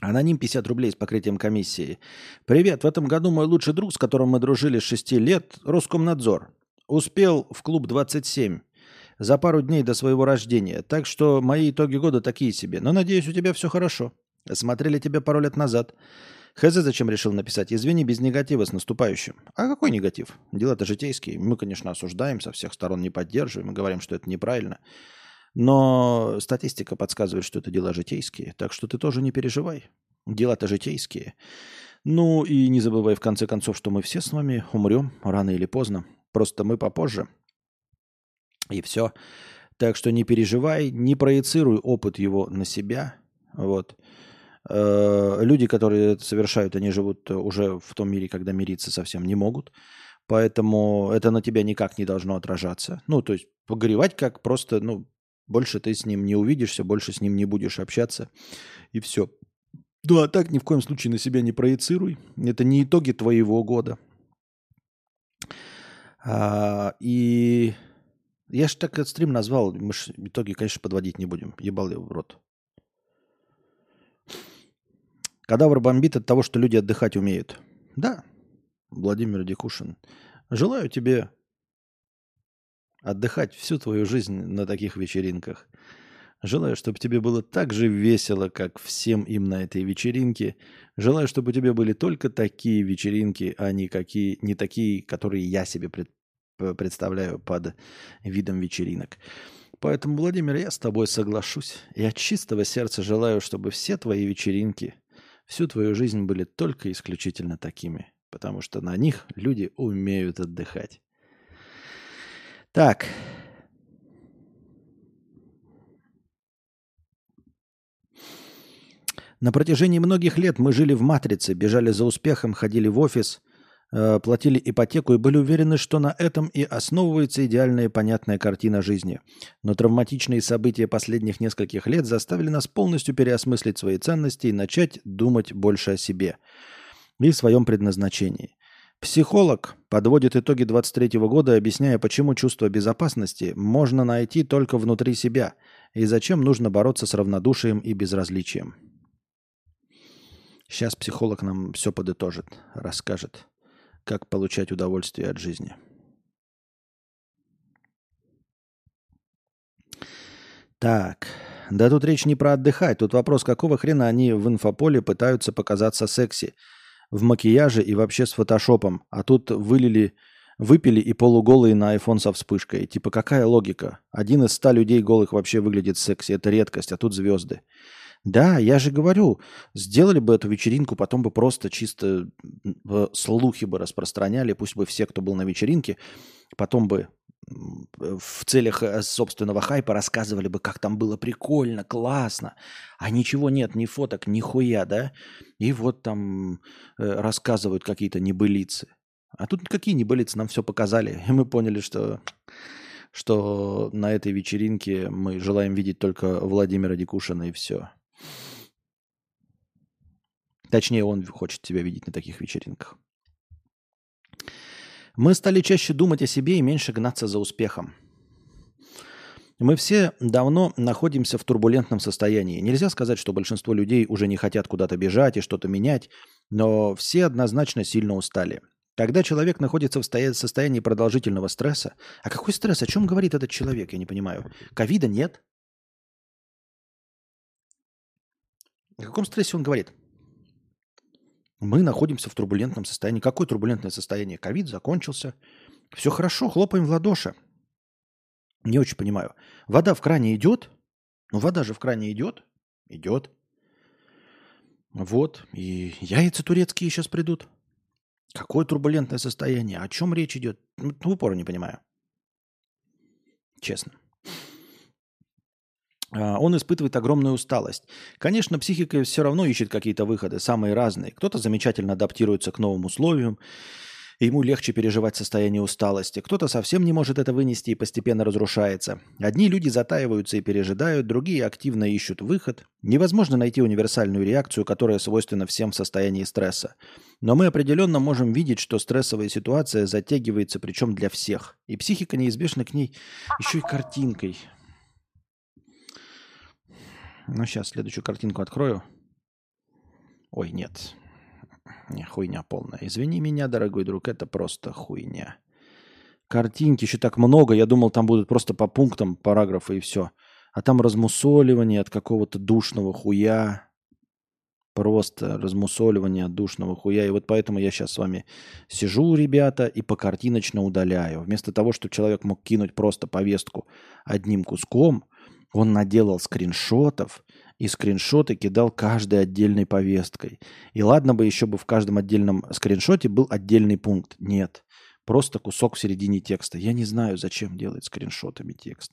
Аноним 50 рублей с покрытием комиссии. Привет, в этом году мой лучший друг, с которым мы дружили с 6 лет, Роскомнадзор. Успел в клуб 27 за пару дней до своего рождения. Так что мои итоги года такие себе. Но надеюсь, у тебя все хорошо. Смотрели тебя пару лет назад. Хз зачем решил написать? Извини, без негатива с наступающим. А какой негатив? Дела-то житейские. Мы, конечно, осуждаем, со всех сторон не поддерживаем и говорим, что это неправильно. Но статистика подсказывает, что это дела житейские. Так что ты тоже не переживай. Дела-то житейские. Ну и не забывай в конце концов, что мы все с вами умрем рано или поздно. Просто мы попозже. И все. Так что не переживай, не проецируй опыт его на себя. Вот. Э, люди, которые это совершают, они живут уже в том мире, когда мириться совсем не могут. Поэтому это на тебя никак не должно отражаться. Ну, то есть погоревать как просто, ну, больше ты с ним не увидишься, больше с ним не будешь общаться. И все. Ну, а так ни в коем случае на себя не проецируй. Это не итоги твоего года. А, и я же так этот стрим назвал. Мы же итоги, конечно, подводить не будем. Ебал я в рот. Кадавр бомбит от того, что люди отдыхать умеют. Да, Владимир Дикушин. Желаю тебе отдыхать всю твою жизнь на таких вечеринках. Желаю, чтобы тебе было так же весело, как всем им на этой вечеринке. Желаю, чтобы у тебя были только такие вечеринки, а не, какие, не такие, которые я себе пред, представляю под видом вечеринок. Поэтому, Владимир, я с тобой соглашусь. Я от чистого сердца желаю, чтобы все твои вечеринки, всю твою жизнь были только исключительно такими. Потому что на них люди умеют отдыхать. Так. На протяжении многих лет мы жили в матрице, бежали за успехом, ходили в офис, э, платили ипотеку и были уверены, что на этом и основывается идеальная и понятная картина жизни. Но травматичные события последних нескольких лет заставили нас полностью переосмыслить свои ценности и начать думать больше о себе и своем предназначении. Психолог подводит итоги 23 года, объясняя, почему чувство безопасности можно найти только внутри себя и зачем нужно бороться с равнодушием и безразличием. Сейчас психолог нам все подытожит, расскажет, как получать удовольствие от жизни. Так, да тут речь не про отдыхать, тут вопрос, какого хрена они в инфополе пытаются показаться секси – в макияже и вообще с фотошопом, а тут вылили, выпили и полуголые на iPhone со вспышкой. Типа какая логика? Один из ста людей голых вообще выглядит секси, это редкость, а тут звезды. Да, я же говорю, сделали бы эту вечеринку, потом бы просто чисто слухи бы распространяли, пусть бы все, кто был на вечеринке, потом бы в целях э, собственного хайпа рассказывали бы, как там было прикольно, классно, а ничего нет, ни фоток, ни хуя, да? И вот там э, рассказывают какие-то небылицы. А тут какие небылицы, нам все показали, и мы поняли, что, что на этой вечеринке мы желаем видеть только Владимира Дикушина и все. Точнее, он хочет тебя видеть на таких вечеринках. Мы стали чаще думать о себе и меньше гнаться за успехом. Мы все давно находимся в турбулентном состоянии. Нельзя сказать, что большинство людей уже не хотят куда-то бежать и что-то менять, но все однозначно сильно устали. Когда человек находится в состоянии продолжительного стресса, а какой стресс? О чем говорит этот человек? Я не понимаю. Ковида нет? О каком стрессе он говорит? Мы находимся в турбулентном состоянии. Какое турбулентное состояние? Ковид закончился. Все хорошо, хлопаем в ладоши. Не очень понимаю. Вода в кране идет? Ну, вода же в кране идет. Идет. Вот. И яйца турецкие сейчас придут. Какое турбулентное состояние? О чем речь идет? Ну, в не понимаю. Честно. А, он испытывает огромную усталость. Конечно, психика все равно ищет какие-то выходы, самые разные. Кто-то замечательно адаптируется к новым условиям, ему легче переживать состояние усталости. Кто-то совсем не может это вынести и постепенно разрушается. Одни люди затаиваются и пережидают, другие активно ищут выход. Невозможно найти универсальную реакцию, которая свойственна всем в состоянии стресса. Но мы определенно можем видеть, что стрессовая ситуация затягивается, причем для всех. И психика неизбежно к ней еще и картинкой. Ну, сейчас следующую картинку открою. Ой, нет. Не, хуйня полная. Извини меня, дорогой друг, это просто хуйня. Картинки еще так много. Я думал, там будут просто по пунктам параграфы и все. А там размусоливание от какого-то душного хуя. Просто размусоливание от душного хуя. И вот поэтому я сейчас с вами сижу, ребята, и по картиночно удаляю. Вместо того, чтобы человек мог кинуть просто повестку одним куском, он наделал скриншотов, и скриншоты кидал каждой отдельной повесткой. И ладно бы еще бы в каждом отдельном скриншоте был отдельный пункт. Нет, просто кусок в середине текста. Я не знаю, зачем делать скриншотами текст.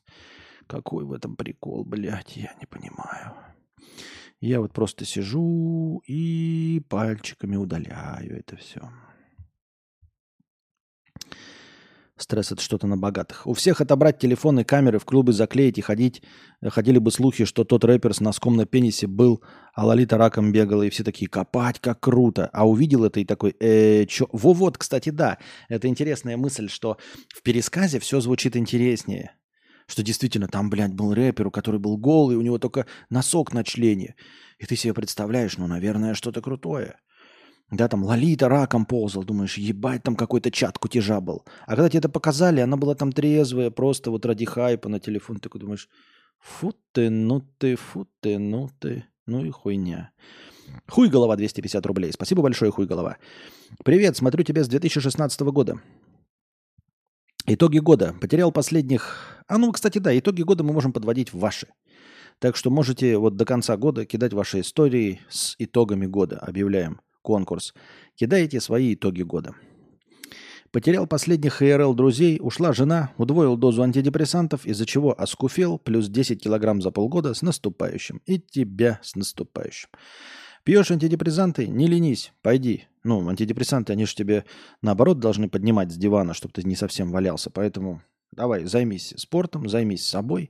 Какой в этом прикол, блядь, я не понимаю. Я вот просто сижу и пальчиками удаляю это все. Стресс – это что-то на богатых. У всех отобрать телефоны, камеры, в клубы заклеить и ходить. Ходили бы слухи, что тот рэпер с носком на пенисе был, а Лолита раком бегала, и все такие, копать, как круто. А увидел это и такой, э, чё? Во, вот, кстати, да. Это интересная мысль, что в пересказе все звучит интереснее. Что действительно там, блядь, был рэпер, у который был голый, у него только носок на члене. И ты себе представляешь, ну, наверное, что-то крутое. Да, там Лолита раком ползал, думаешь, ебать, там какой-то чат кутежа был. А когда тебе это показали, она была там трезвая, просто вот ради хайпа на телефон, такой думаешь, фу ты, ну ты, фу ты, ну ты, ну и хуйня. Хуй голова 250 рублей. Спасибо большое, хуй голова. Привет, смотрю тебя с 2016 года. Итоги года. Потерял последних... А ну, кстати, да, итоги года мы можем подводить ваши. Так что можете вот до конца года кидать ваши истории с итогами года. Объявляем конкурс. Кидаете свои итоги года. Потерял последних ХРЛ друзей, ушла жена, удвоил дозу антидепрессантов, из-за чего оскуфел, плюс 10 килограмм за полгода с наступающим. И тебя с наступающим. Пьешь антидепрессанты, не ленись, пойди. Ну, антидепрессанты, они же тебе, наоборот, должны поднимать с дивана, чтобы ты не совсем валялся. Поэтому давай, займись спортом, займись собой,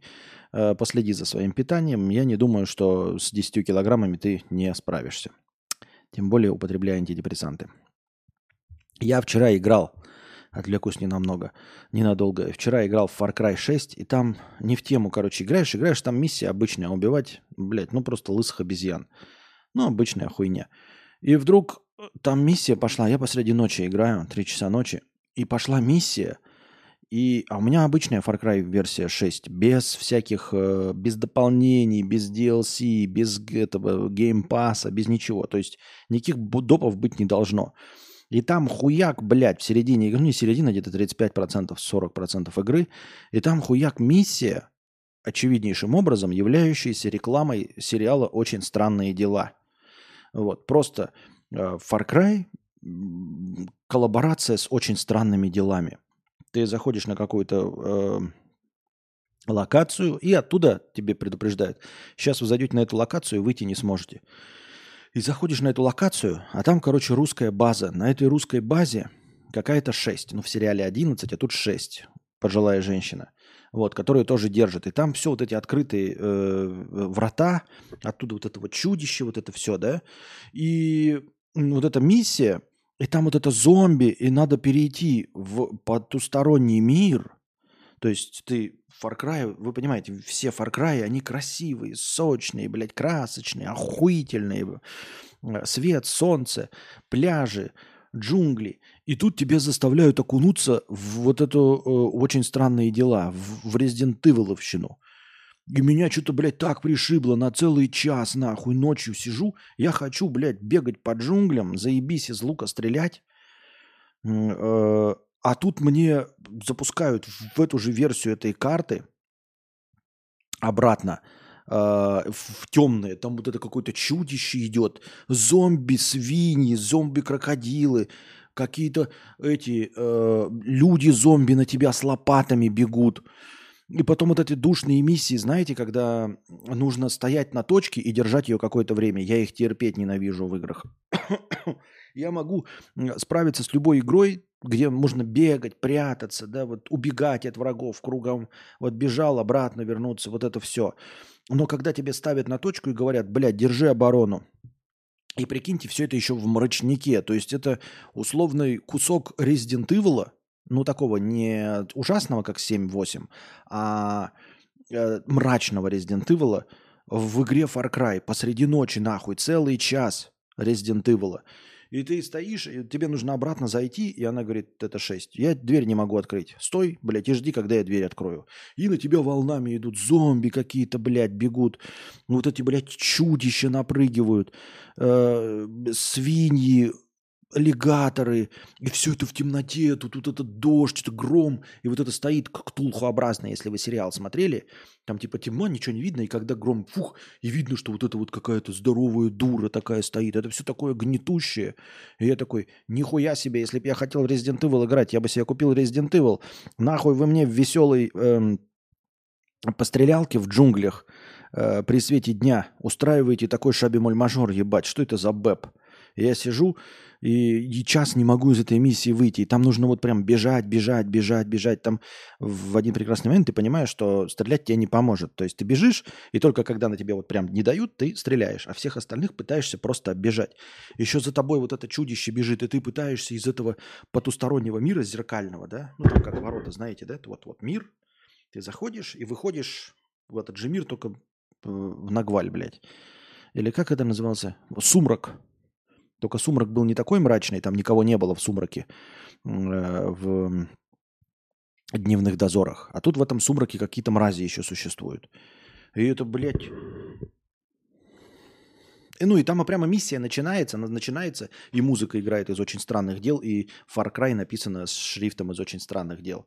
э, последи за своим питанием. Я не думаю, что с 10 килограммами ты не справишься тем более употребляя антидепрессанты. Я вчера играл, отвлекусь ненамного, ненадолго. Вчера играл в Far Cry 6, и там не в тему, короче, играешь, играешь, там миссия обычная, убивать, блядь, ну просто лысых обезьян. Ну, обычная хуйня. И вдруг э, там миссия пошла, я посреди ночи играю, 3 часа ночи, и пошла миссия, и, а у меня обычная Far Cry версия 6, без всяких, э, без дополнений, без DLC, без этого геймпаса, без ничего. То есть никаких допов быть не должно. И там хуяк, блядь, в середине игры, ну не середина, где-то 35%, 40% игры, и там хуяк миссия, очевиднейшим образом являющаяся рекламой сериала «Очень странные дела». Вот, просто э, Far Cry, коллаборация с очень странными делами – ты заходишь на какую-то э, локацию, и оттуда тебе предупреждают, сейчас вы зайдете на эту локацию, выйти не сможете. И заходишь на эту локацию, а там, короче, русская база. На этой русской базе какая-то 6. Ну, в сериале 11, а тут 6. Пожилая женщина. Вот, которую тоже держит. И там все вот эти открытые э, врата, оттуда вот это вот чудище, вот это все, да. И вот эта миссия, и там вот это зомби, и надо перейти в потусторонний мир. То есть ты Far Cry, вы понимаете, все Far Cry, они красивые, сочные, блядь, красочные, охуительные. Э, свет, солнце, пляжи, джунгли. И тут тебя заставляют окунуться в вот это э, очень странные дела, в, в Resident Evil'овщину. И меня что-то, блядь, так пришибло на целый час, нахуй, ночью сижу. Я хочу, блядь, бегать по джунглям, заебись из лука стрелять. Э, а тут мне запускают в эту же версию этой карты обратно э, в темное. Там вот это какое-то чудище идет. Зомби, свиньи, зомби-крокодилы. Какие-то эти э, люди-зомби на тебя с лопатами бегут. И потом вот эти душные миссии, знаете, когда нужно стоять на точке и держать ее какое-то время. Я их терпеть ненавижу в играх. (coughs) Я могу справиться с любой игрой, где можно бегать, прятаться, да, вот убегать от врагов кругом, вот бежал, обратно вернуться, вот это все. Но когда тебе ставят на точку и говорят, блядь, держи оборону, и прикиньте, все это еще в мрачнике. То есть это условный кусок Resident Evil, ну такого не ужасного, как 7-8, а э, мрачного Resident Evil в игре Far Cry посреди ночи нахуй, целый час Resident Evil. И ты стоишь, и тебе нужно обратно зайти, и она говорит, это 6. Я дверь не могу открыть. Стой, блядь, и жди, когда я дверь открою. И на тебя волнами идут зомби какие-то, блядь, бегут. Вот эти, блядь, чудища напрыгивают. Э, свиньи, аллигаторы, и все это в темноте, тут, тут этот дождь, это гром, и вот это стоит как тулхообразно, если вы сериал смотрели, там типа темно, ничего не видно, и когда гром, фух, и видно, что вот это вот какая-то здоровая дура такая стоит, это все такое гнетущее, и я такой, нихуя себе, если бы я хотел Resident Evil играть, я бы себе купил Resident Evil, нахуй вы мне в веселой эм, пострелялке в джунглях э, при свете дня устраиваете такой шабимоль-мажор, ебать, что это за бэп? Я сижу, и, и час не могу из этой миссии выйти. И там нужно вот прям бежать, бежать, бежать, бежать. Там в один прекрасный момент ты понимаешь, что стрелять тебе не поможет. То есть ты бежишь, и только когда на тебе вот прям не дают, ты стреляешь. А всех остальных пытаешься просто оббежать. Еще за тобой вот это чудище бежит, и ты пытаешься из этого потустороннего мира зеркального, да, ну там как ворота, знаете, да, это вот, вот мир, ты заходишь и выходишь в этот же мир, только в Нагваль, блядь. Или как это назывался? Сумрак. Только сумрак был не такой мрачный, там никого не было в сумраке э, в дневных дозорах. А тут в этом сумраке какие-то мрази еще существуют. И это, блядь... И, ну и там прямо миссия начинается, она начинается, и музыка играет из очень странных дел, и Far Cry написано с шрифтом из очень странных дел.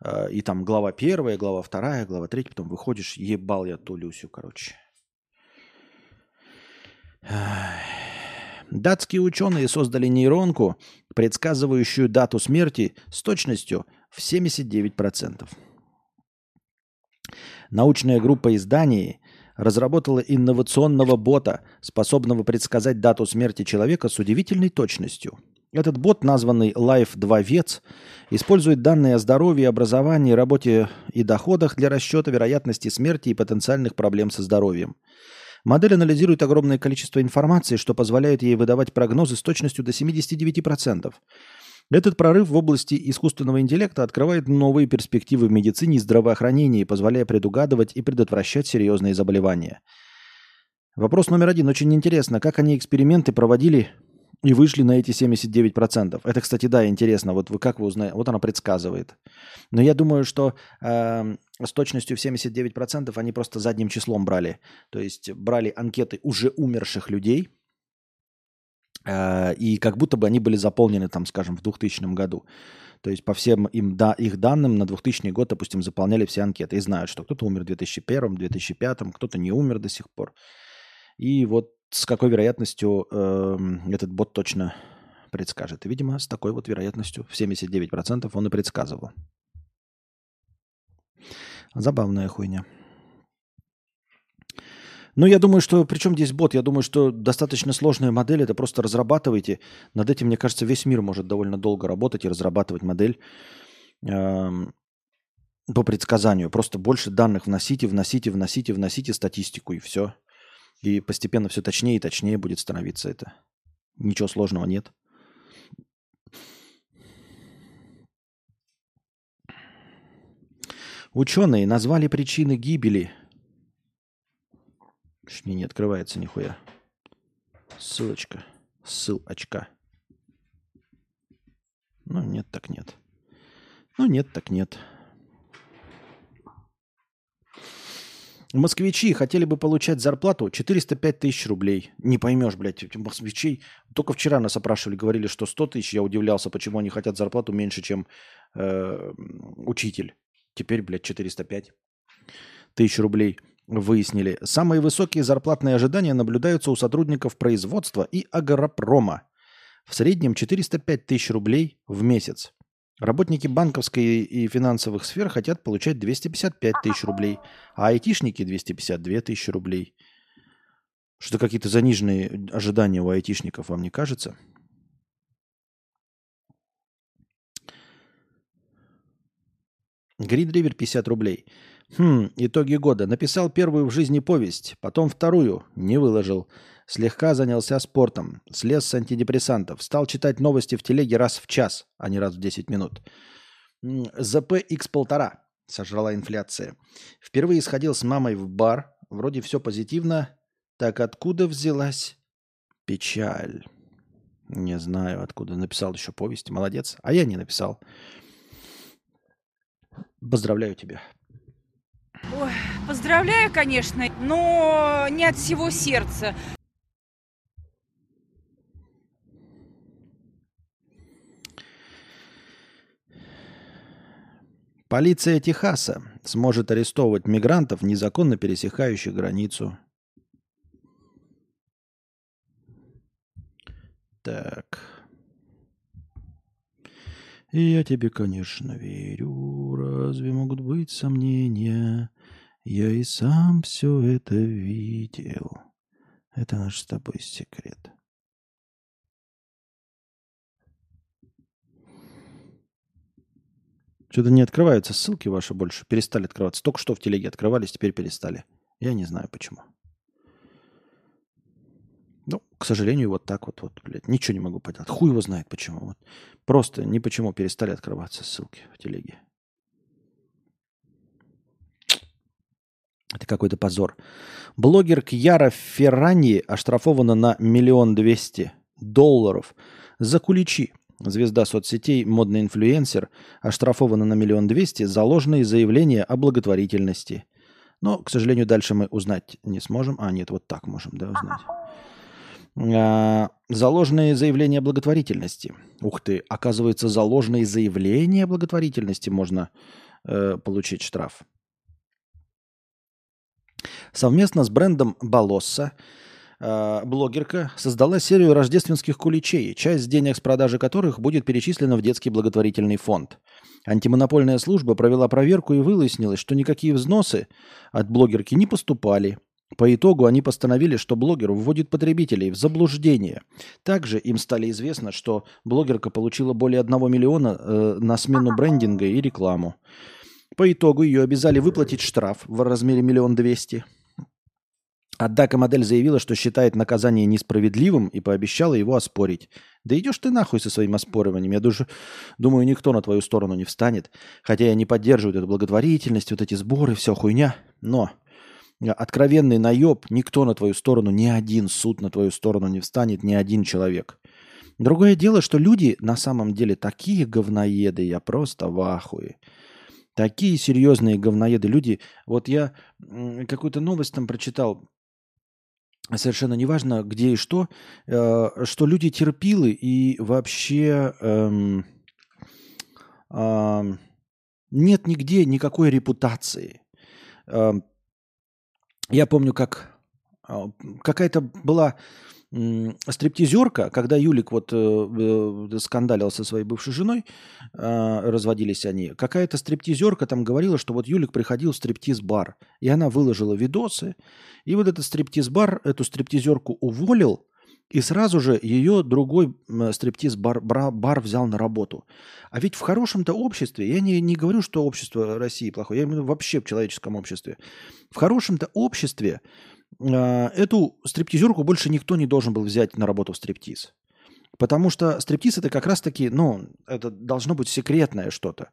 Э, и там глава первая, глава вторая, глава третья, потом выходишь, ебал я ту Люсю, короче. Датские ученые создали нейронку, предсказывающую дату смерти с точностью в 79%. Научная группа из Дании разработала инновационного бота, способного предсказать дату смерти человека с удивительной точностью. Этот бот, названный Life 2 Вец, использует данные о здоровье, образовании, работе и доходах для расчета вероятности смерти и потенциальных проблем со здоровьем – Модель анализирует огромное количество информации, что позволяет ей выдавать прогнозы с точностью до 79%. Этот прорыв в области искусственного интеллекта открывает новые перспективы в медицине и здравоохранении, позволяя предугадывать и предотвращать серьезные заболевания. Вопрос номер один. Очень интересно, как они эксперименты проводили и вышли на эти 79%. Это, кстати, да, интересно. Вот вы как вы узнаете? Вот она предсказывает. Но я думаю, что э, с точностью в 79% они просто задним числом брали. То есть брали анкеты уже умерших людей, э, и как будто бы они были заполнены, там, скажем, в 2000 году. То есть по всем им, да, их данным на 2000 год, допустим, заполняли все анкеты и знают, что кто-то умер в 2001, 2005, кто-то не умер до сих пор. И вот с какой вероятностью э, этот бот точно предскажет. Видимо, с такой вот вероятностью в 79% он и предсказывал. Забавная хуйня. Ну, я думаю, что... Причем здесь бот? Я думаю, что достаточно сложная модель. Это просто разрабатывайте. Над этим, мне кажется, весь мир может довольно долго работать и разрабатывать модель э, по предсказанию. Просто больше данных вносите, вносите, вносите, вносите статистику и все. И постепенно все точнее и точнее будет становиться это. Ничего сложного нет. Ученые назвали причины гибели. Мне не открывается нихуя. Ссылочка. Ссылочка. Ну, нет, так нет. Ну, нет, так нет. Москвичи хотели бы получать зарплату 405 тысяч рублей. Не поймешь, блядь, москвичей. Только вчера нас опрашивали, говорили, что 100 тысяч. Я удивлялся, почему они хотят зарплату меньше, чем э, учитель. Теперь, блядь, 405 тысяч рублей выяснили. Самые высокие зарплатные ожидания наблюдаются у сотрудников производства и агропрома. В среднем 405 тысяч рублей в месяц. Работники банковской и финансовых сфер хотят получать 255 тысяч рублей, а айтишники 252 тысячи рублей. Что какие-то заниженные ожидания у айтишников, вам не кажется? Гридривер 50 рублей. Хм, итоги года. Написал первую в жизни повесть, потом вторую, не выложил. Слегка занялся спортом, слез с антидепрессантов, стал читать новости в телеге раз в час, а не раз в 10 минут. ЗП X полтора сожрала инфляция. Впервые сходил с мамой в бар, вроде все позитивно. Так откуда взялась печаль? Не знаю, откуда. Написал еще повесть. Молодец. А я не написал. Поздравляю тебя. Ой, поздравляю, конечно, но не от всего сердца. Полиция Техаса сможет арестовывать мигрантов, незаконно пересекающих границу. Так. Я тебе, конечно, верю. Разве могут быть сомнения? Я и сам все это видел. Это наш с тобой секрет. Что-то не открываются ссылки ваши больше. Перестали открываться. Только что в телеге открывались, теперь перестали. Я не знаю почему. К сожалению, вот так вот, вот, блядь, ничего не могу поделать. Хуй его знает почему. Вот. Просто ни почему перестали открываться ссылки в телеге. Это какой-то позор. Блогер Кьяра Феррани оштрафована на миллион двести долларов за куличи Звезда соцсетей, модный инфлюенсер, оштрафована на миллион двести за ложные заявления о благотворительности. Но, к сожалению, дальше мы узнать не сможем. А, нет, вот так можем, да, узнать. А, за ложные заявления благотворительности. Ух ты, оказывается, за ложные заявления благотворительности можно э, получить штраф. Совместно с брендом Балосса Э, блогерка создала серию рождественских куличей, часть денег с продажи которых будет перечислена в детский благотворительный фонд. Антимонопольная служба провела проверку и выяснилось, что никакие взносы от блогерки не поступали. По итогу они постановили, что блогер вводит потребителей в заблуждение. Также им стали известно, что блогерка получила более 1 миллиона э, на смену брендинга и рекламу. По итогу ее обязали выплатить штраф в размере миллион двести. Однако модель заявила, что считает наказание несправедливым и пообещала его оспорить. Да идешь ты нахуй со своим оспориванием. Я даже, думаю, никто на твою сторону не встанет. Хотя я не поддерживаю эту благотворительность, вот эти сборы, все хуйня. Но откровенный наеб, никто на твою сторону, ни один суд на твою сторону не встанет, ни один человек. Другое дело, что люди на самом деле такие говноеды, я просто в ахуе. Такие серьезные говноеды. Люди, вот я какую-то новость там прочитал, совершенно неважно, где и что, э, что люди терпилы и вообще эм, э, нет нигде никакой репутации. Э, я помню, как э, какая-то была стриптизерка, когда Юлик вот э, э, скандалил со своей бывшей женой, э, разводились они, какая-то стриптизерка там говорила, что вот Юлик приходил в стриптиз-бар, и она выложила видосы, и вот этот стриптиз-бар эту стриптизерку уволил, и сразу же ее другой стриптиз-бар бар взял на работу. А ведь в хорошем-то обществе, я не, не говорю, что общество России плохое, я имею в виду вообще в человеческом обществе. В хорошем-то обществе а, эту стриптизерку больше никто не должен был взять на работу в стриптиз. Потому что стриптиз это как раз-таки, ну, это должно быть секретное что-то,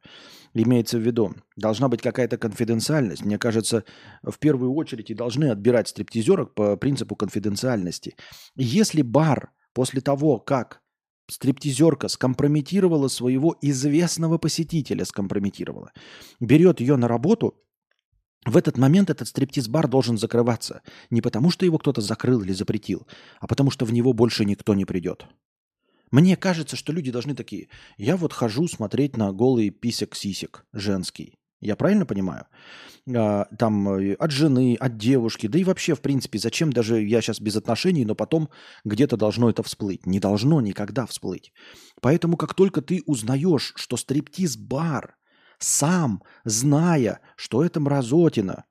имеется в виду. Должна быть какая-то конфиденциальность. Мне кажется, в первую очередь и должны отбирать стриптизерок по принципу конфиденциальности. Если бар после того, как стриптизерка скомпрометировала своего известного посетителя, скомпрометировала, берет ее на работу – в этот момент этот стриптиз-бар должен закрываться. Не потому, что его кто-то закрыл или запретил, а потому, что в него больше никто не придет. Мне кажется, что люди должны такие. Я вот хожу смотреть на голый писек-сисек женский. Я правильно понимаю? А, там э, от жены, от девушки, да и вообще, в принципе, зачем даже я сейчас без отношений, но потом где-то должно это всплыть. Не должно никогда всплыть. Поэтому как только ты узнаешь, что стриптиз-бар сам, зная, что это мразотина,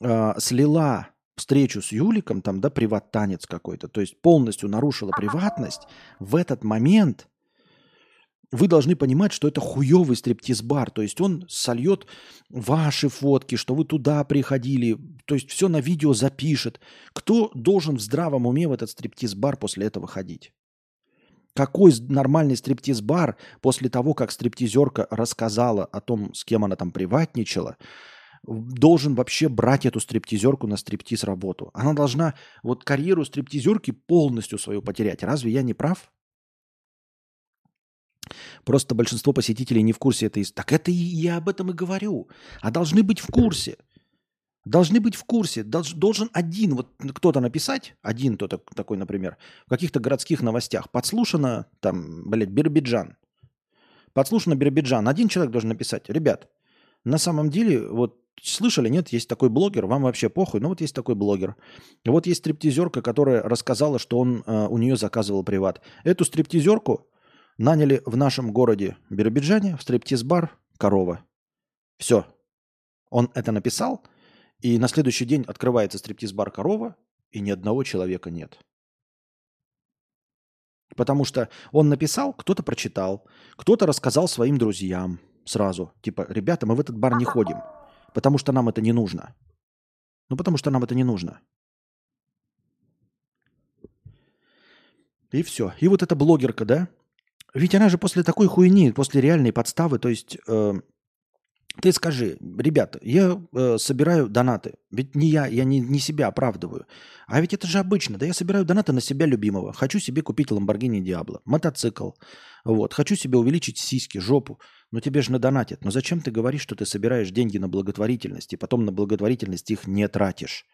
э, слила встречу с Юликом, там, да, приват-танец какой-то, то есть полностью нарушила приватность, в этот момент вы должны понимать, что это хуевый стриптиз-бар. То есть он сольет ваши фотки, что вы туда приходили. То есть все на видео запишет. Кто должен в здравом уме в этот стриптиз-бар после этого ходить? Какой нормальный стриптиз-бар после того, как стриптизерка рассказала о том, с кем она там приватничала, должен вообще брать эту стриптизерку на стриптиз работу? Она должна вот карьеру стриптизерки полностью свою потерять. Разве я не прав? Просто большинство посетителей не в курсе этой... Так это и я об этом и говорю. А должны быть в курсе. Должны быть в курсе. Долж, должен один вот кто-то написать, один кто-то такой, например, в каких-то городских новостях. Подслушано там, блядь, Биробиджан. Подслушано Биробиджан. Один человек должен написать. Ребят, на самом деле, вот слышали, нет, есть такой блогер, вам вообще похуй, но вот есть такой блогер. Вот есть стриптизерка, которая рассказала, что он э, у нее заказывал приват. Эту стриптизерку Наняли в нашем городе Биробиджане в стриптиз-бар корова. Все. Он это написал, и на следующий день открывается стриптиз-бар корова, и ни одного человека нет. Потому что он написал, кто-то прочитал, кто-то рассказал своим друзьям сразу. Типа, ребята, мы в этот бар не ходим, потому что нам это не нужно. Ну, потому что нам это не нужно. И все. И вот эта блогерка, да, ведь она же после такой хуйни, после реальной подставы, то есть э, ты скажи, ребята, я э, собираю донаты. Ведь не я, я не, не себя оправдываю. А ведь это же обычно. Да я собираю донаты на себя любимого. Хочу себе купить Lamborghini Diablo, мотоцикл. Вот. Хочу себе увеличить сиськи, жопу. Но тебе же надонатят. Но зачем ты говоришь, что ты собираешь деньги на благотворительность, и потом на благотворительность их не тратишь?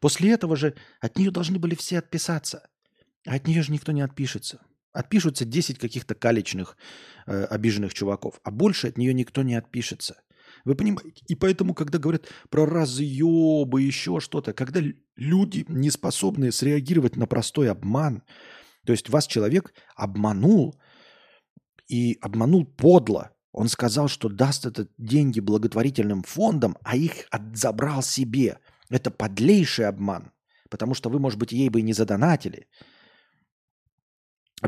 После этого же от нее должны были все отписаться. А от нее же никто не отпишется. Отпишутся 10 каких-то калечных, э, обиженных чуваков, а больше от нее никто не отпишется. Вы понимаете? И поэтому, когда говорят про разъебы, еще что-то, когда люди не способны среагировать на простой обман, то есть вас человек обманул и обманул подло. Он сказал, что даст это деньги благотворительным фондам, а их забрал себе. Это подлейший обман, потому что вы, может быть, ей бы и не задонатили –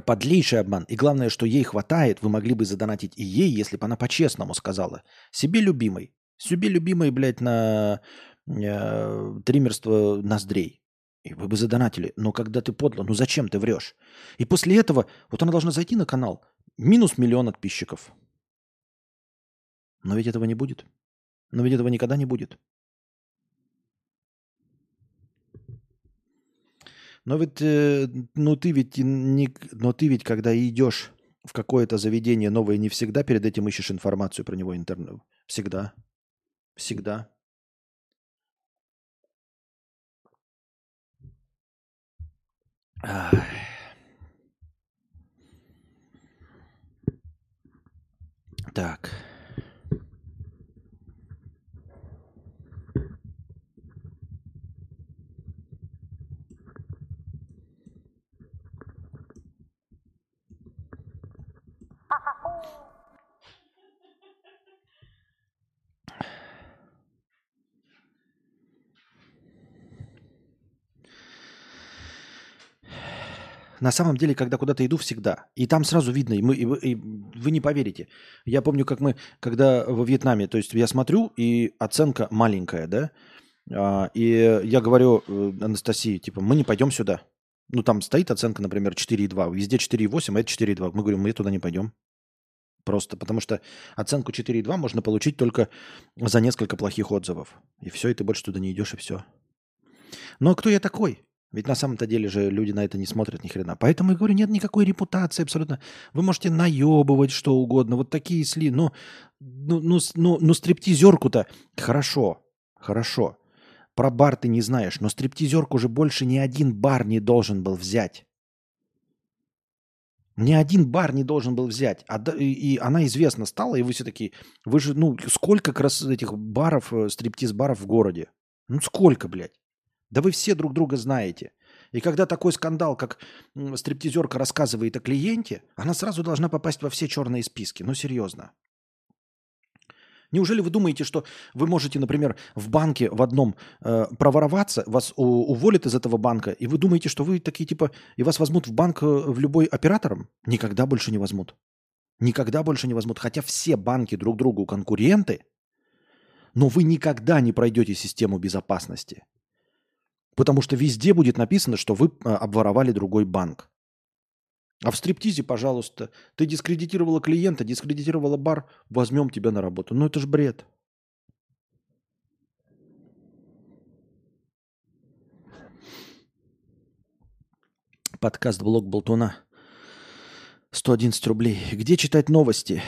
подлейший обман. И главное, что ей хватает, вы могли бы задонатить и ей, если бы она по-честному сказала. Себе любимой. Себе любимой, блядь, на э, триммерство ноздрей. И вы бы задонатили. Но когда ты подло, ну зачем ты врешь? И после этого, вот она должна зайти на канал. Минус миллион подписчиков. Но ведь этого не будет. Но ведь этого никогда не будет. Но ведь, э, ну ты ведь не, но ты ведь, когда идешь в какое-то заведение новое, не всегда перед этим ищешь информацию про него интернет. Всегда. Всегда. Так. На самом деле, когда куда-то иду, всегда. И там сразу видно, и, мы, и, и вы не поверите. Я помню, как мы, когда во Вьетнаме, то есть я смотрю, и оценка маленькая, да, а, и я говорю э, Анастасии, типа, мы не пойдем сюда. Ну, там стоит оценка, например, 4,2, везде 4,8, а это 4,2. Мы говорим, мы туда не пойдем. Просто потому что оценку 4,2 можно получить только за несколько плохих отзывов. И все, и ты больше туда не идешь, и все. Но кто я такой? Ведь на самом-то деле же люди на это не смотрят ни хрена. Поэтому я говорю, нет никакой репутации абсолютно. Вы можете наебывать что угодно. Вот такие сли. Ну, ну, ну, ну, ну стриптизерку-то хорошо, хорошо. Про бар ты не знаешь, но стриптизерку же больше ни один бар не должен был взять. Ни один бар не должен был взять. А, и, и она известна стала, и вы все такие, вы же, ну, сколько как раз этих баров, э, стриптиз-баров в городе? Ну, сколько, блядь? Да вы все друг друга знаете. И когда такой скандал, как стриптизерка рассказывает о клиенте, она сразу должна попасть во все черные списки. Ну, серьезно. Неужели вы думаете, что вы можете, например, в банке в одном э, провороваться, вас уволят из этого банка, и вы думаете, что вы такие типа, и вас возьмут в банк э, в любой оператором? Никогда больше не возьмут. Никогда больше не возьмут. Хотя все банки друг другу конкуренты, но вы никогда не пройдете систему безопасности. Потому что везде будет написано, что вы э, обворовали другой банк. А в стриптизе, пожалуйста, ты дискредитировала клиента, дискредитировала бар, возьмем тебя на работу. Ну это же бред. Подкаст «Блог Болтуна». 111 рублей. Где читать новости?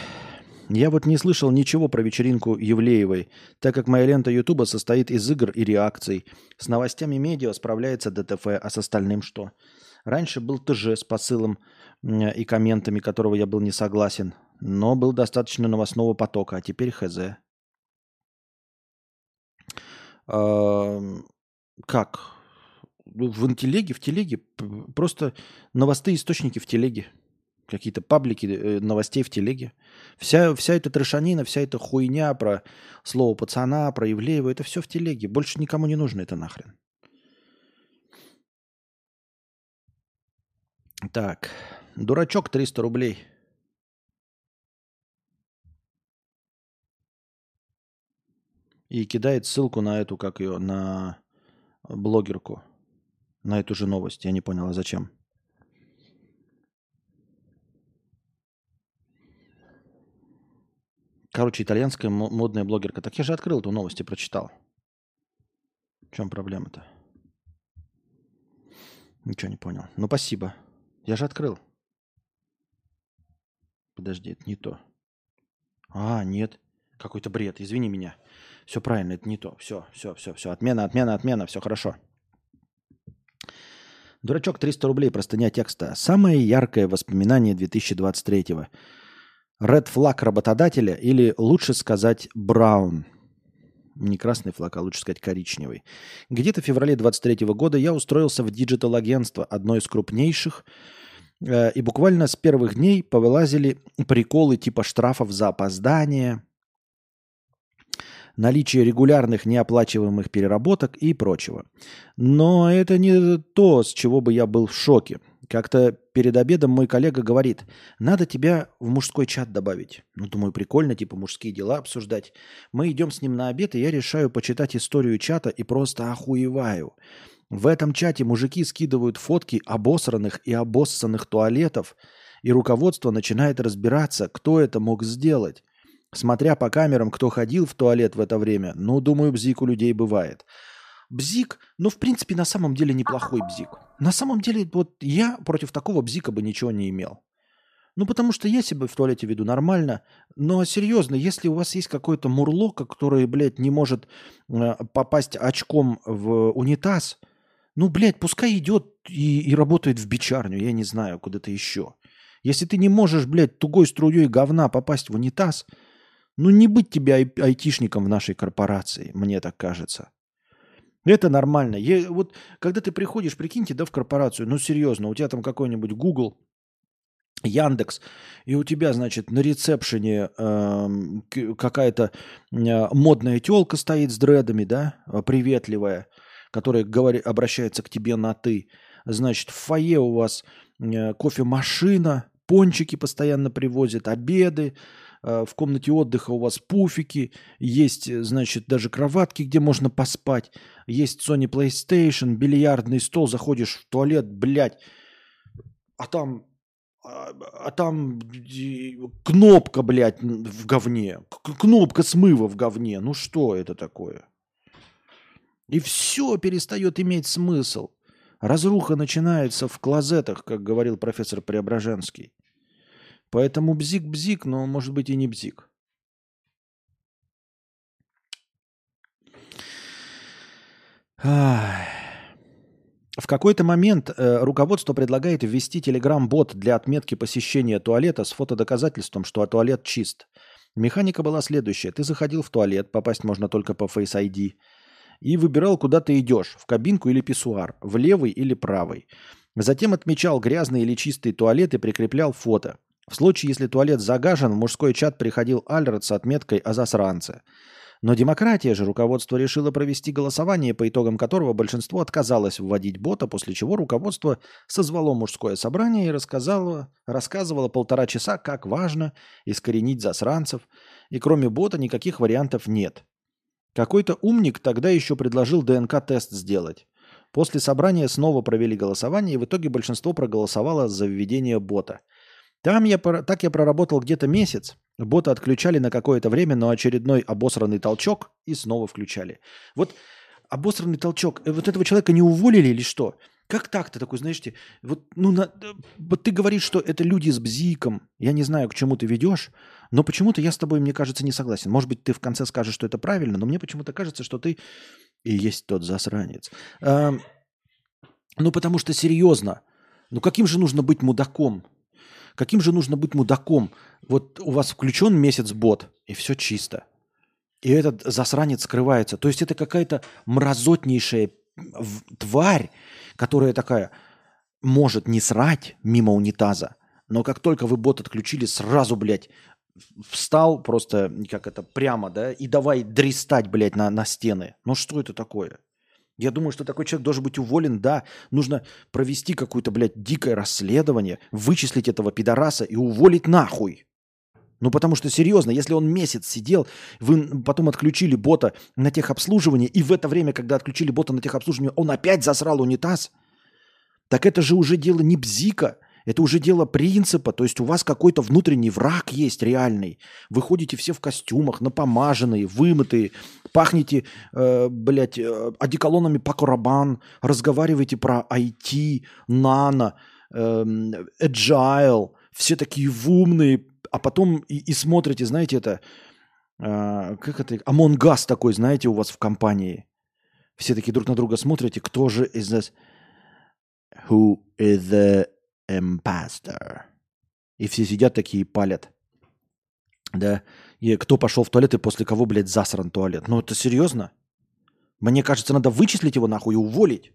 Я вот не слышал ничего про вечеринку Евлеевой, так как моя лента Ютуба состоит из игр и реакций. С новостями медиа справляется ДТФ, а с остальным что? Раньше был ТЖ с посылом и комментами, которого я был не согласен, но был достаточно новостного потока, а теперь ХЗ. Как? В телеге, в телеге, просто новостные источники в телеге. Какие-то паблики э, новостей в телеге. Вся, вся эта трешанина, вся эта хуйня про слово пацана, про Евлеева, это все в телеге. Больше никому не нужно это нахрен. Так, дурачок 300 рублей. И кидает ссылку на эту, как ее, на блогерку. На эту же новость. Я не понял, а зачем? Короче, итальянская модная блогерка. Так я же открыл эту новость и прочитал. В чем проблема-то? Ничего не понял. Ну, спасибо. Я же открыл. Подожди, это не то. А, нет. Какой-то бред. Извини меня. Все правильно, это не то. Все, все, все, все. Отмена, отмена, отмена. Все хорошо. Дурачок 300 рублей, простыня текста. Самое яркое воспоминание 2023-го. Red flag работодателя или лучше сказать браун – не красный флаг, а лучше сказать коричневый. Где-то в феврале 23 года я устроился в digital-агентство, одно из крупнейших, э, и буквально с первых дней повылазили приколы типа штрафов за опоздание, наличие регулярных неоплачиваемых переработок и прочего. Но это не то, с чего бы я был в шоке. Как-то перед обедом мой коллега говорит, надо тебя в мужской чат добавить. Ну, думаю, прикольно, типа мужские дела обсуждать. Мы идем с ним на обед, и я решаю почитать историю чата и просто охуеваю. В этом чате мужики скидывают фотки обосранных и обоссанных туалетов, и руководство начинает разбираться, кто это мог сделать. Смотря по камерам, кто ходил в туалет в это время, ну, думаю, бзик у людей бывает. Бзик, ну, в принципе, на самом деле неплохой бзик. На самом деле, вот я против такого бзика бы ничего не имел. Ну, потому что я себя в туалете веду нормально. Но серьезно, если у вас есть какой-то мурло, который, блядь, не может э, попасть очком в унитаз, ну, блядь, пускай идет и, и работает в бичарню, я не знаю, куда-то еще. Если ты не можешь, блядь, тугой струей говна попасть в унитаз, ну, не быть тебе ай- айтишником в нашей корпорации, мне так кажется. Это нормально. Я, вот когда ты приходишь, прикиньте, да, в корпорацию, ну серьезно, у тебя там какой-нибудь Google, Яндекс, и у тебя, значит, на ресепшене э, какая-то э, модная телка стоит с дредами, да, приветливая, которая говорит, обращается к тебе на ты. Значит, в фойе у вас э, кофемашина, пончики постоянно привозят, обеды, Э, в комнате отдыха у вас пуфики, есть, э, значит, даже кроватки, где можно поспать, есть Sony PlayStation, бильярдный стол, заходишь в туалет, блядь, а там, а, а там кнопка, блядь, в говне, кнопка смыва в говне, ну что это такое? И все перестает иметь смысл. Разруха начинается в клозетах, как говорил профессор Преображенский. Поэтому бзик-бзик, но может быть и не бзик. В какой-то момент э, руководство предлагает ввести телеграм-бот для отметки посещения туалета с фотодоказательством, что туалет чист. Механика была следующая. Ты заходил в туалет, попасть можно только по Face ID, и выбирал, куда ты идешь, в кабинку или писсуар, в левый или правый. Затем отмечал грязный или чистый туалет и прикреплял фото. В случае, если туалет загажен, в мужской чат приходил Альрат с отметкой о засранце. Но демократия же руководство решило провести голосование, по итогам которого большинство отказалось вводить бота, после чего руководство созвало мужское собрание и рассказало, рассказывало полтора часа, как важно искоренить засранцев, и кроме бота никаких вариантов нет. Какой-то умник тогда еще предложил ДНК-тест сделать. После собрания снова провели голосование, и в итоге большинство проголосовало за введение бота. Там я, так я проработал где-то месяц, Бота отключали на какое-то время, но очередной обосранный толчок и снова включали. Вот обосранный толчок, э, вот этого человека не уволили или что? Как так ты такой, знаешь, вот, ну, на, э, вот ты говоришь, что это люди с бзиком. Я не знаю, к чему ты ведешь, но почему-то я с тобой, мне кажется, не согласен. Может быть, ты в конце скажешь, что это правильно, но мне почему-то кажется, что ты и есть тот засранец. А, ну, потому что серьезно, ну каким же нужно быть мудаком, Каким же нужно быть мудаком? Вот у вас включен месяц бот, и все чисто. И этот засранец скрывается. То есть это какая-то мразотнейшая тварь, которая такая может не срать мимо унитаза, но как только вы бот отключили, сразу, блядь, встал просто, как это, прямо, да, и давай дристать, блядь, на, на стены. Ну что это такое? Я думаю, что такой человек должен быть уволен, да. Нужно провести какое-то, блядь, дикое расследование, вычислить этого пидораса и уволить нахуй. Ну, потому что, серьезно, если он месяц сидел, вы потом отключили бота на техобслуживание, и в это время, когда отключили бота на техобслуживание, он опять засрал унитаз, так это же уже дело не бзика, это уже дело принципа, то есть у вас какой-то внутренний враг есть реальный. Вы ходите все в костюмах, напомаженные, вымытые, пахнете, э, блядь, э, одеколонами по Корабан, разговариваете про IT, нано, э, agile, все такие умные, а потом и, и смотрите, знаете, это, э, как это, Among такой, знаете, у вас в компании. Все такие друг на друга смотрите, кто же из нас... Who is the imposter. И все сидят такие и палят. Да. И кто пошел в туалет и после кого, блядь, засран туалет. Ну это серьезно? Мне кажется, надо вычислить его нахуй и уволить.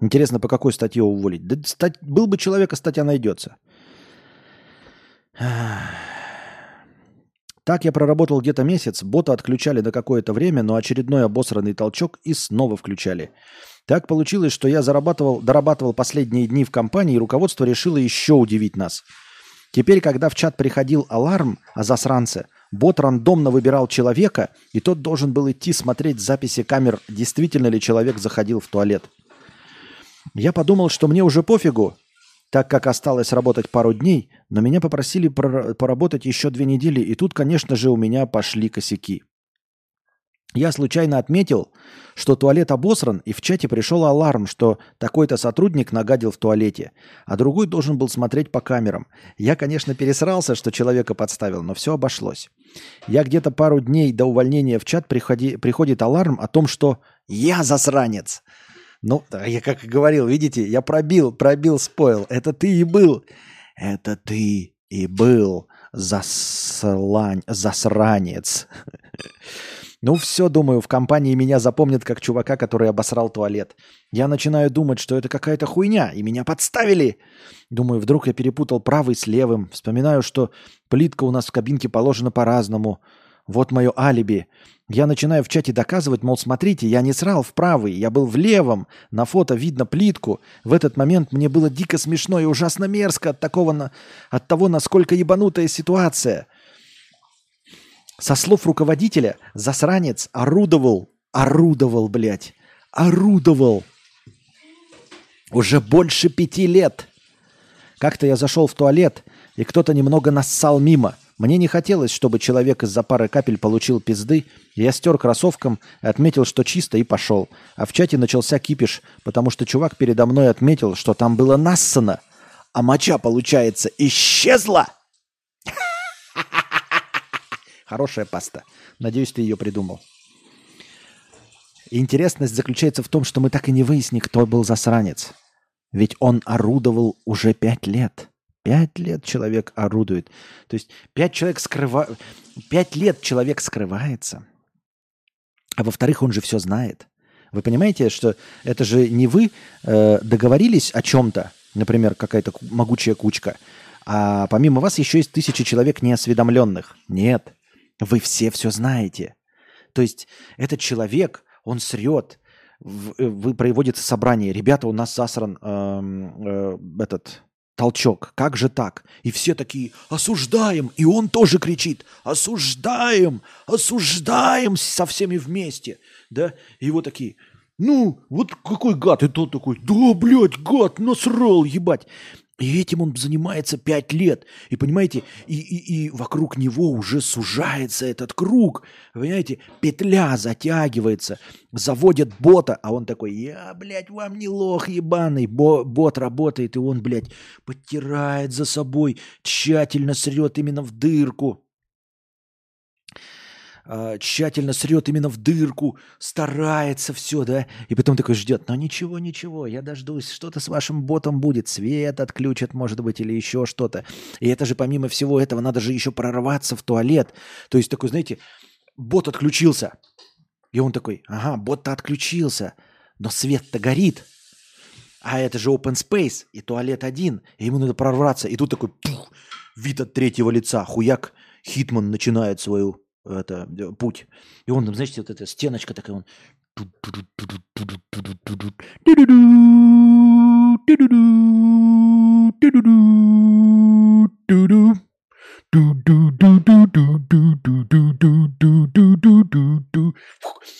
Интересно, по какой статье уволить? Да стать, был бы человек, а статья найдется. Так я проработал где-то месяц, бота отключали на какое-то время, но очередной обосранный толчок и снова включали. Так получилось, что я зарабатывал, дорабатывал последние дни в компании, и руководство решило еще удивить нас. Теперь, когда в чат приходил аларм о засранце, бот рандомно выбирал человека, и тот должен был идти смотреть записи камер, действительно ли человек заходил в туалет. Я подумал, что мне уже пофигу, так как осталось работать пару дней, но меня попросили поработать еще две недели, и тут, конечно же, у меня пошли косяки. Я случайно отметил, что туалет обосран, и в чате пришел аларм, что такой-то сотрудник нагадил в туалете, а другой должен был смотреть по камерам. Я, конечно, пересрался, что человека подставил, но все обошлось. Я где-то пару дней до увольнения в чат приходи, приходит аларм о том, что «я засранец». Ну, я как и говорил, видите, я пробил, пробил спойл. Это ты и был. Это ты и был заслань, засранец. (laughs) Ну все, думаю, в компании меня запомнят как чувака, который обосрал туалет. Я начинаю думать, что это какая-то хуйня, и меня подставили. Думаю, вдруг я перепутал правый с левым. Вспоминаю, что плитка у нас в кабинке положена по-разному. Вот мое алиби. Я начинаю в чате доказывать, мол, смотрите, я не срал в правый, я был в левом. На фото видно плитку. В этот момент мне было дико смешно и ужасно мерзко от, такого, от того, насколько ебанутая ситуация. Со слов руководителя, засранец орудовал, орудовал, блядь, орудовал уже больше пяти лет. Как-то я зашел в туалет, и кто-то немного нассал мимо. Мне не хотелось, чтобы человек из-за пары капель получил пизды. Я стер кроссовком, отметил, что чисто, и пошел. А в чате начался кипиш, потому что чувак передо мной отметил, что там было нассано, а моча, получается, исчезла. Хорошая паста. Надеюсь, ты ее придумал. Интересность заключается в том, что мы так и не выяснили, кто был засранец. Ведь он орудовал уже пять лет. Пять лет человек орудует. То есть пять человек скрыва... Пять лет человек скрывается. А во-вторых, он же все знает. Вы понимаете, что это же не вы э, договорились о чем-то, например, какая-то могучая кучка, а помимо вас еще есть тысячи человек неосведомленных. Нет, вы все все знаете. То есть этот человек, он срет, э, вы проводите собрание, ребята, у нас засран э, э, этот толчок, как же так? И все такие, осуждаем, и он тоже кричит, осуждаем, осуждаем со всеми вместе, да? И вот такие, ну, вот какой гад, и тот такой, да, блядь, гад, насрал, ебать. И этим он занимается пять лет. И понимаете, и, и, и вокруг него уже сужается этот круг. Понимаете, петля затягивается, заводят бота, а он такой, я, блядь, вам не лох ебаный. Бо, бот работает, и он, блядь, подтирает за собой, тщательно срет именно в дырку э, тщательно срет именно в дырку, старается все, да, и потом такой ждет, но ничего, ничего, я дождусь, что-то с вашим ботом будет, свет отключат, может быть, или еще что-то. И это же помимо всего этого надо же еще прорваться в туалет. То есть такой, знаете, бот отключился, и он такой, ага, бот-то отключился, но свет-то горит, а это же open space, и туалет один, и ему надо прорваться. И тут такой пух, вид от третьего лица, хуяк, Хитман начинает свою это, путь. И он там, знаете, вот эта стеночка такая, он...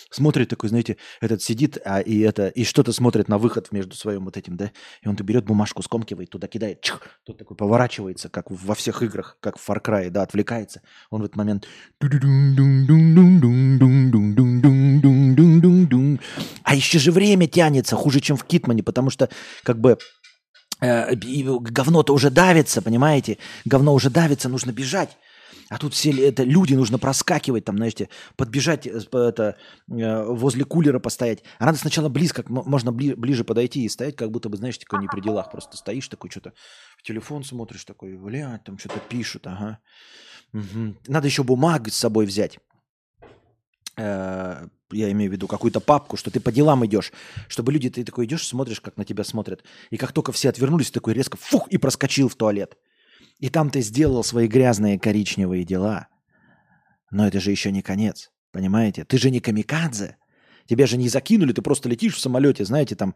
Смотрит такой, знаете, этот сидит, а и это, и что-то смотрит на выход между своим вот этим, да, и он берет бумажку, скомкивает, туда кидает, чух, тут такой поворачивается, как во всех играх, как в Far Cry, да, отвлекается. Он в этот момент а еще же время тянется хуже, чем в Китмане, потому что как бы говно-то уже давится, понимаете? Говно уже давится, нужно бежать. А тут все это люди нужно проскакивать, там, знаете, подбежать э, это, э, возле кулера постоять. А надо сначала близко, можно бли, ближе подойти и стоять, как будто бы, знаешь, такой не при делах. Просто стоишь такой, что-то в телефон смотришь, такой, блядь, там что-то пишут, ага. Угу. Надо еще бумагу с собой взять я имею в виду какую-то папку, что ты по делам идешь, чтобы люди, ты такой идешь, смотришь, как на тебя смотрят. И как только все отвернулись, такой резко фух и проскочил в туалет. И там ты сделал свои грязные коричневые дела. Но это же еще не конец, понимаете? Ты же не камикадзе. Тебя же не закинули, ты просто летишь в самолете, знаете, там,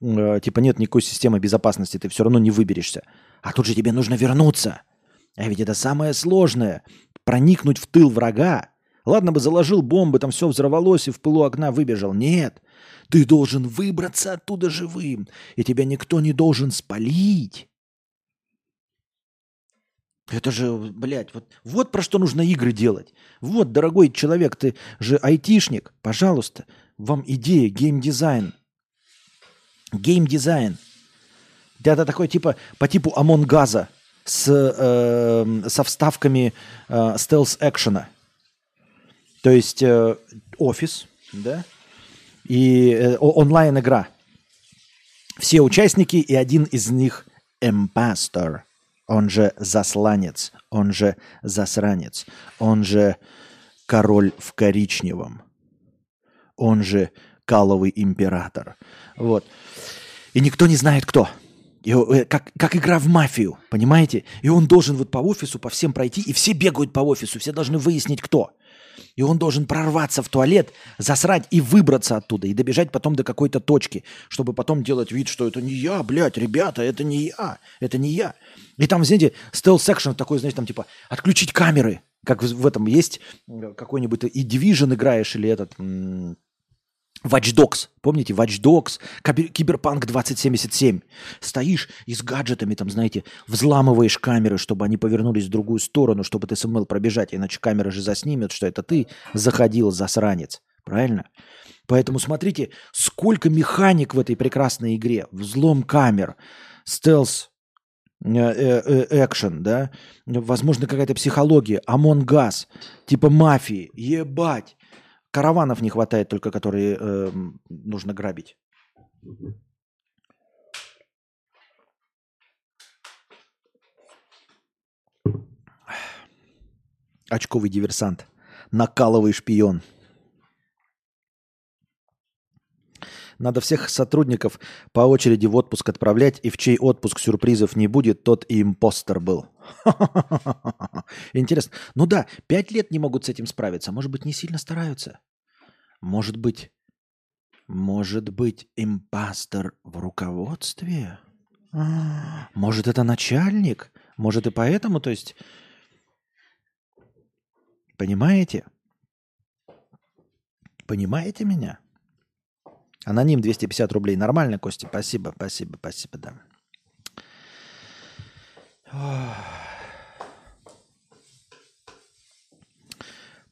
э, типа нет никакой системы безопасности, ты все равно не выберешься. А тут же тебе нужно вернуться. А ведь это самое сложное. Проникнуть в тыл врага, Ладно бы заложил бомбы, там все взорвалось и в пылу окна выбежал. Нет, ты должен выбраться оттуда живым, и тебя никто не должен спалить. Это же, блядь, вот, вот про что нужно игры делать. Вот, дорогой человек, ты же айтишник, пожалуйста, вам идея, геймдизайн. Геймдизайн. Это такой типа по типу Амонгаза с, э, со вставками э, стелс-экшена. То есть э, офис, да, и э, онлайн-игра. Все участники и один из них импастор, он же засланец, он же засранец, он же король в коричневом, он же каловый император. Вот. И никто не знает, кто. И, э, как, как игра в мафию, понимаете? И он должен вот по офису, по всем пройти, и все бегают по офису, все должны выяснить, кто. И он должен прорваться в туалет, засрать и выбраться оттуда, и добежать потом до какой-то точки, чтобы потом делать вид, что это не я, блядь, ребята, это не я, это не я. И там, знаете, stealth section такой, знаете, там типа отключить камеры, как в этом есть э, какой-нибудь и Division играешь или этот Watch Dogs, помните, Watch Dogs, Cyberpunk 2077. Стоишь и с гаджетами, там, знаете, взламываешь камеры, чтобы они повернулись в другую сторону, чтобы ты сумел пробежать, иначе камера же заснимет, что это ты заходил, засранец. Правильно? Поэтому смотрите, сколько механик в этой прекрасной игре. Взлом камер, стелс, э, э, э, экшен, да, возможно, какая-то психология, Us, типа мафии, ебать Караванов не хватает только, которые э, нужно грабить. Очковый диверсант. Накаловый шпион. Надо всех сотрудников по очереди в отпуск отправлять, и в чей отпуск сюрпризов не будет, тот и импостер был. (laughs) Интересно. Ну да, пять лет не могут с этим справиться. Может быть, не сильно стараются. Может быть, может быть, импостер в руководстве? Может, это начальник? Может, и поэтому, то есть... Понимаете? Понимаете меня? Аноним 250 рублей. Нормально, Костя? Спасибо, спасибо, спасибо, да.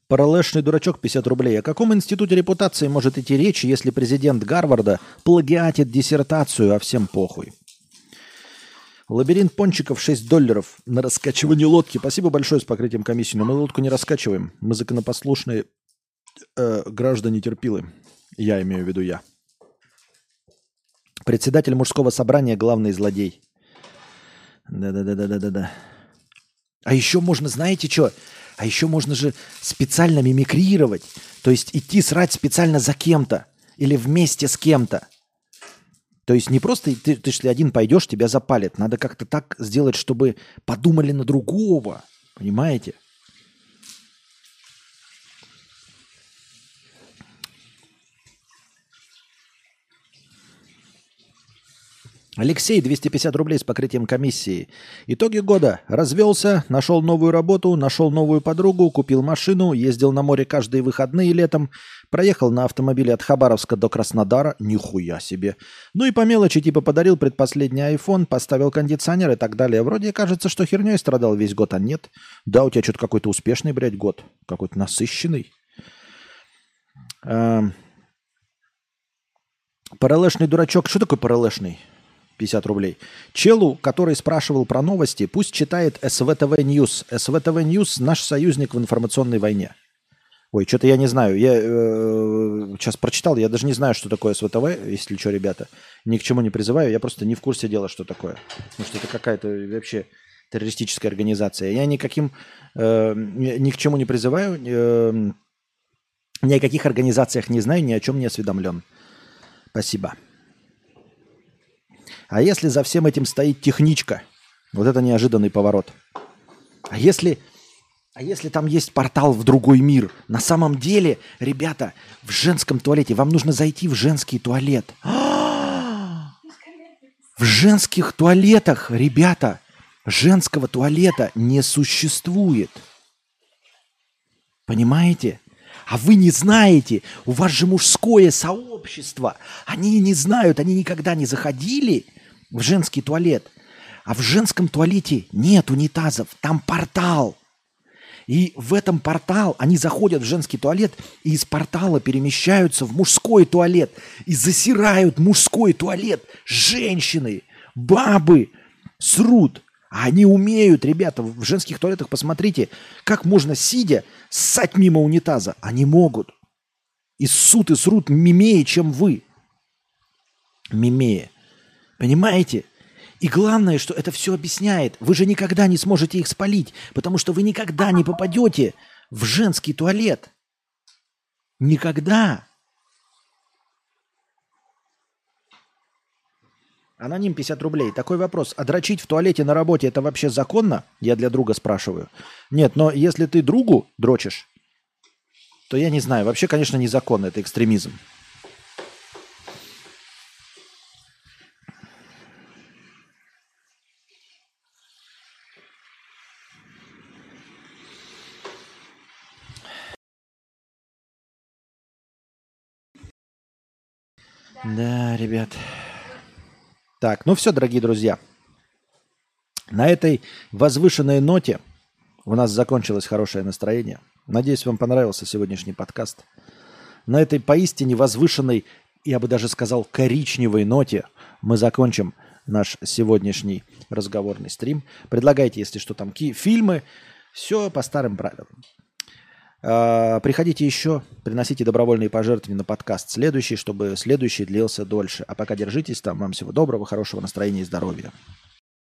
Паралешный дурачок 50 рублей. О каком институте репутации может идти речь, если президент Гарварда плагиатит диссертацию, а всем похуй? Лабиринт пончиков 6 долларов на раскачивание лодки. Спасибо большое с покрытием комиссии, но мы лодку не раскачиваем. Мы законопослушные э, граждане терпилы. Я имею в виду я. Председатель мужского собрания – главный злодей. Да-да-да-да-да-да. А еще можно, знаете что? А еще можно же специально мимикрировать. То есть идти срать специально за кем-то. Или вместе с кем-то. То есть не просто ты, ты если один пойдешь, тебя запалят. Надо как-то так сделать, чтобы подумали на другого. Понимаете? Алексей, 250 рублей с покрытием комиссии. Итоги года. Развелся, нашел новую работу, нашел новую подругу, купил машину, ездил на море каждые выходные летом, проехал на автомобиле от Хабаровска до Краснодара. Нихуя себе. Ну и по мелочи типа подарил предпоследний iPhone, поставил кондиционер и так далее. Вроде кажется, что херней страдал весь год, а нет. Да, у тебя что-то какой-то успешный, блядь, год. Какой-то насыщенный. Эм... Паралешный дурачок. Что такое паралешный? 50 рублей. Челу, который спрашивал про новости, пусть читает SVTV News. SVTV News – наш союзник в информационной войне. Ой, что-то я не знаю. Я э, сейчас прочитал, я даже не знаю, что такое СВТВ, если что, ребята. Ни к чему не призываю, я просто не в курсе дела, что такое. Потому что это какая-то вообще террористическая организация. Я никаким, э, ни к чему не призываю, э, ни о каких организациях не знаю, ни о чем не осведомлен. Спасибо. А если за всем этим стоит техничка? Вот это неожиданный поворот. А если, а если там есть портал в другой мир? На самом деле, ребята, в женском туалете вам нужно зайти в женский туалет. (gasps) В женских туалетах, ребята, женского туалета не существует. Понимаете? А вы не знаете, у вас же мужское сообщество. Они не знают, они никогда не заходили в женский туалет. А в женском туалете нет унитазов, там портал. И в этом портал они заходят в женский туалет и из портала перемещаются в мужской туалет и засирают мужской туалет. Женщины, бабы срут. А они умеют, ребята, в женских туалетах, посмотрите, как можно, сидя, ссать мимо унитаза. Они могут. И ссут и срут мимее, чем вы. Мимее. Понимаете? И главное, что это все объясняет. Вы же никогда не сможете их спалить, потому что вы никогда не попадете в женский туалет. Никогда. Аноним 50 рублей. Такой вопрос. А дрочить в туалете на работе это вообще законно? Я для друга спрашиваю. Нет, но если ты другу дрочишь, то я не знаю. Вообще, конечно, незаконно. Это экстремизм. Да, ребят. Так, ну все, дорогие друзья. На этой возвышенной ноте у нас закончилось хорошее настроение. Надеюсь, вам понравился сегодняшний подкаст. На этой поистине возвышенной, я бы даже сказал, коричневой ноте мы закончим наш сегодняшний разговорный стрим. Предлагайте, если что, там фильмы. Все по старым правилам. А, приходите еще, приносите добровольные пожертвования на подкаст следующий, чтобы следующий длился дольше. А пока держитесь там. Вам всего доброго, хорошего настроения и здоровья.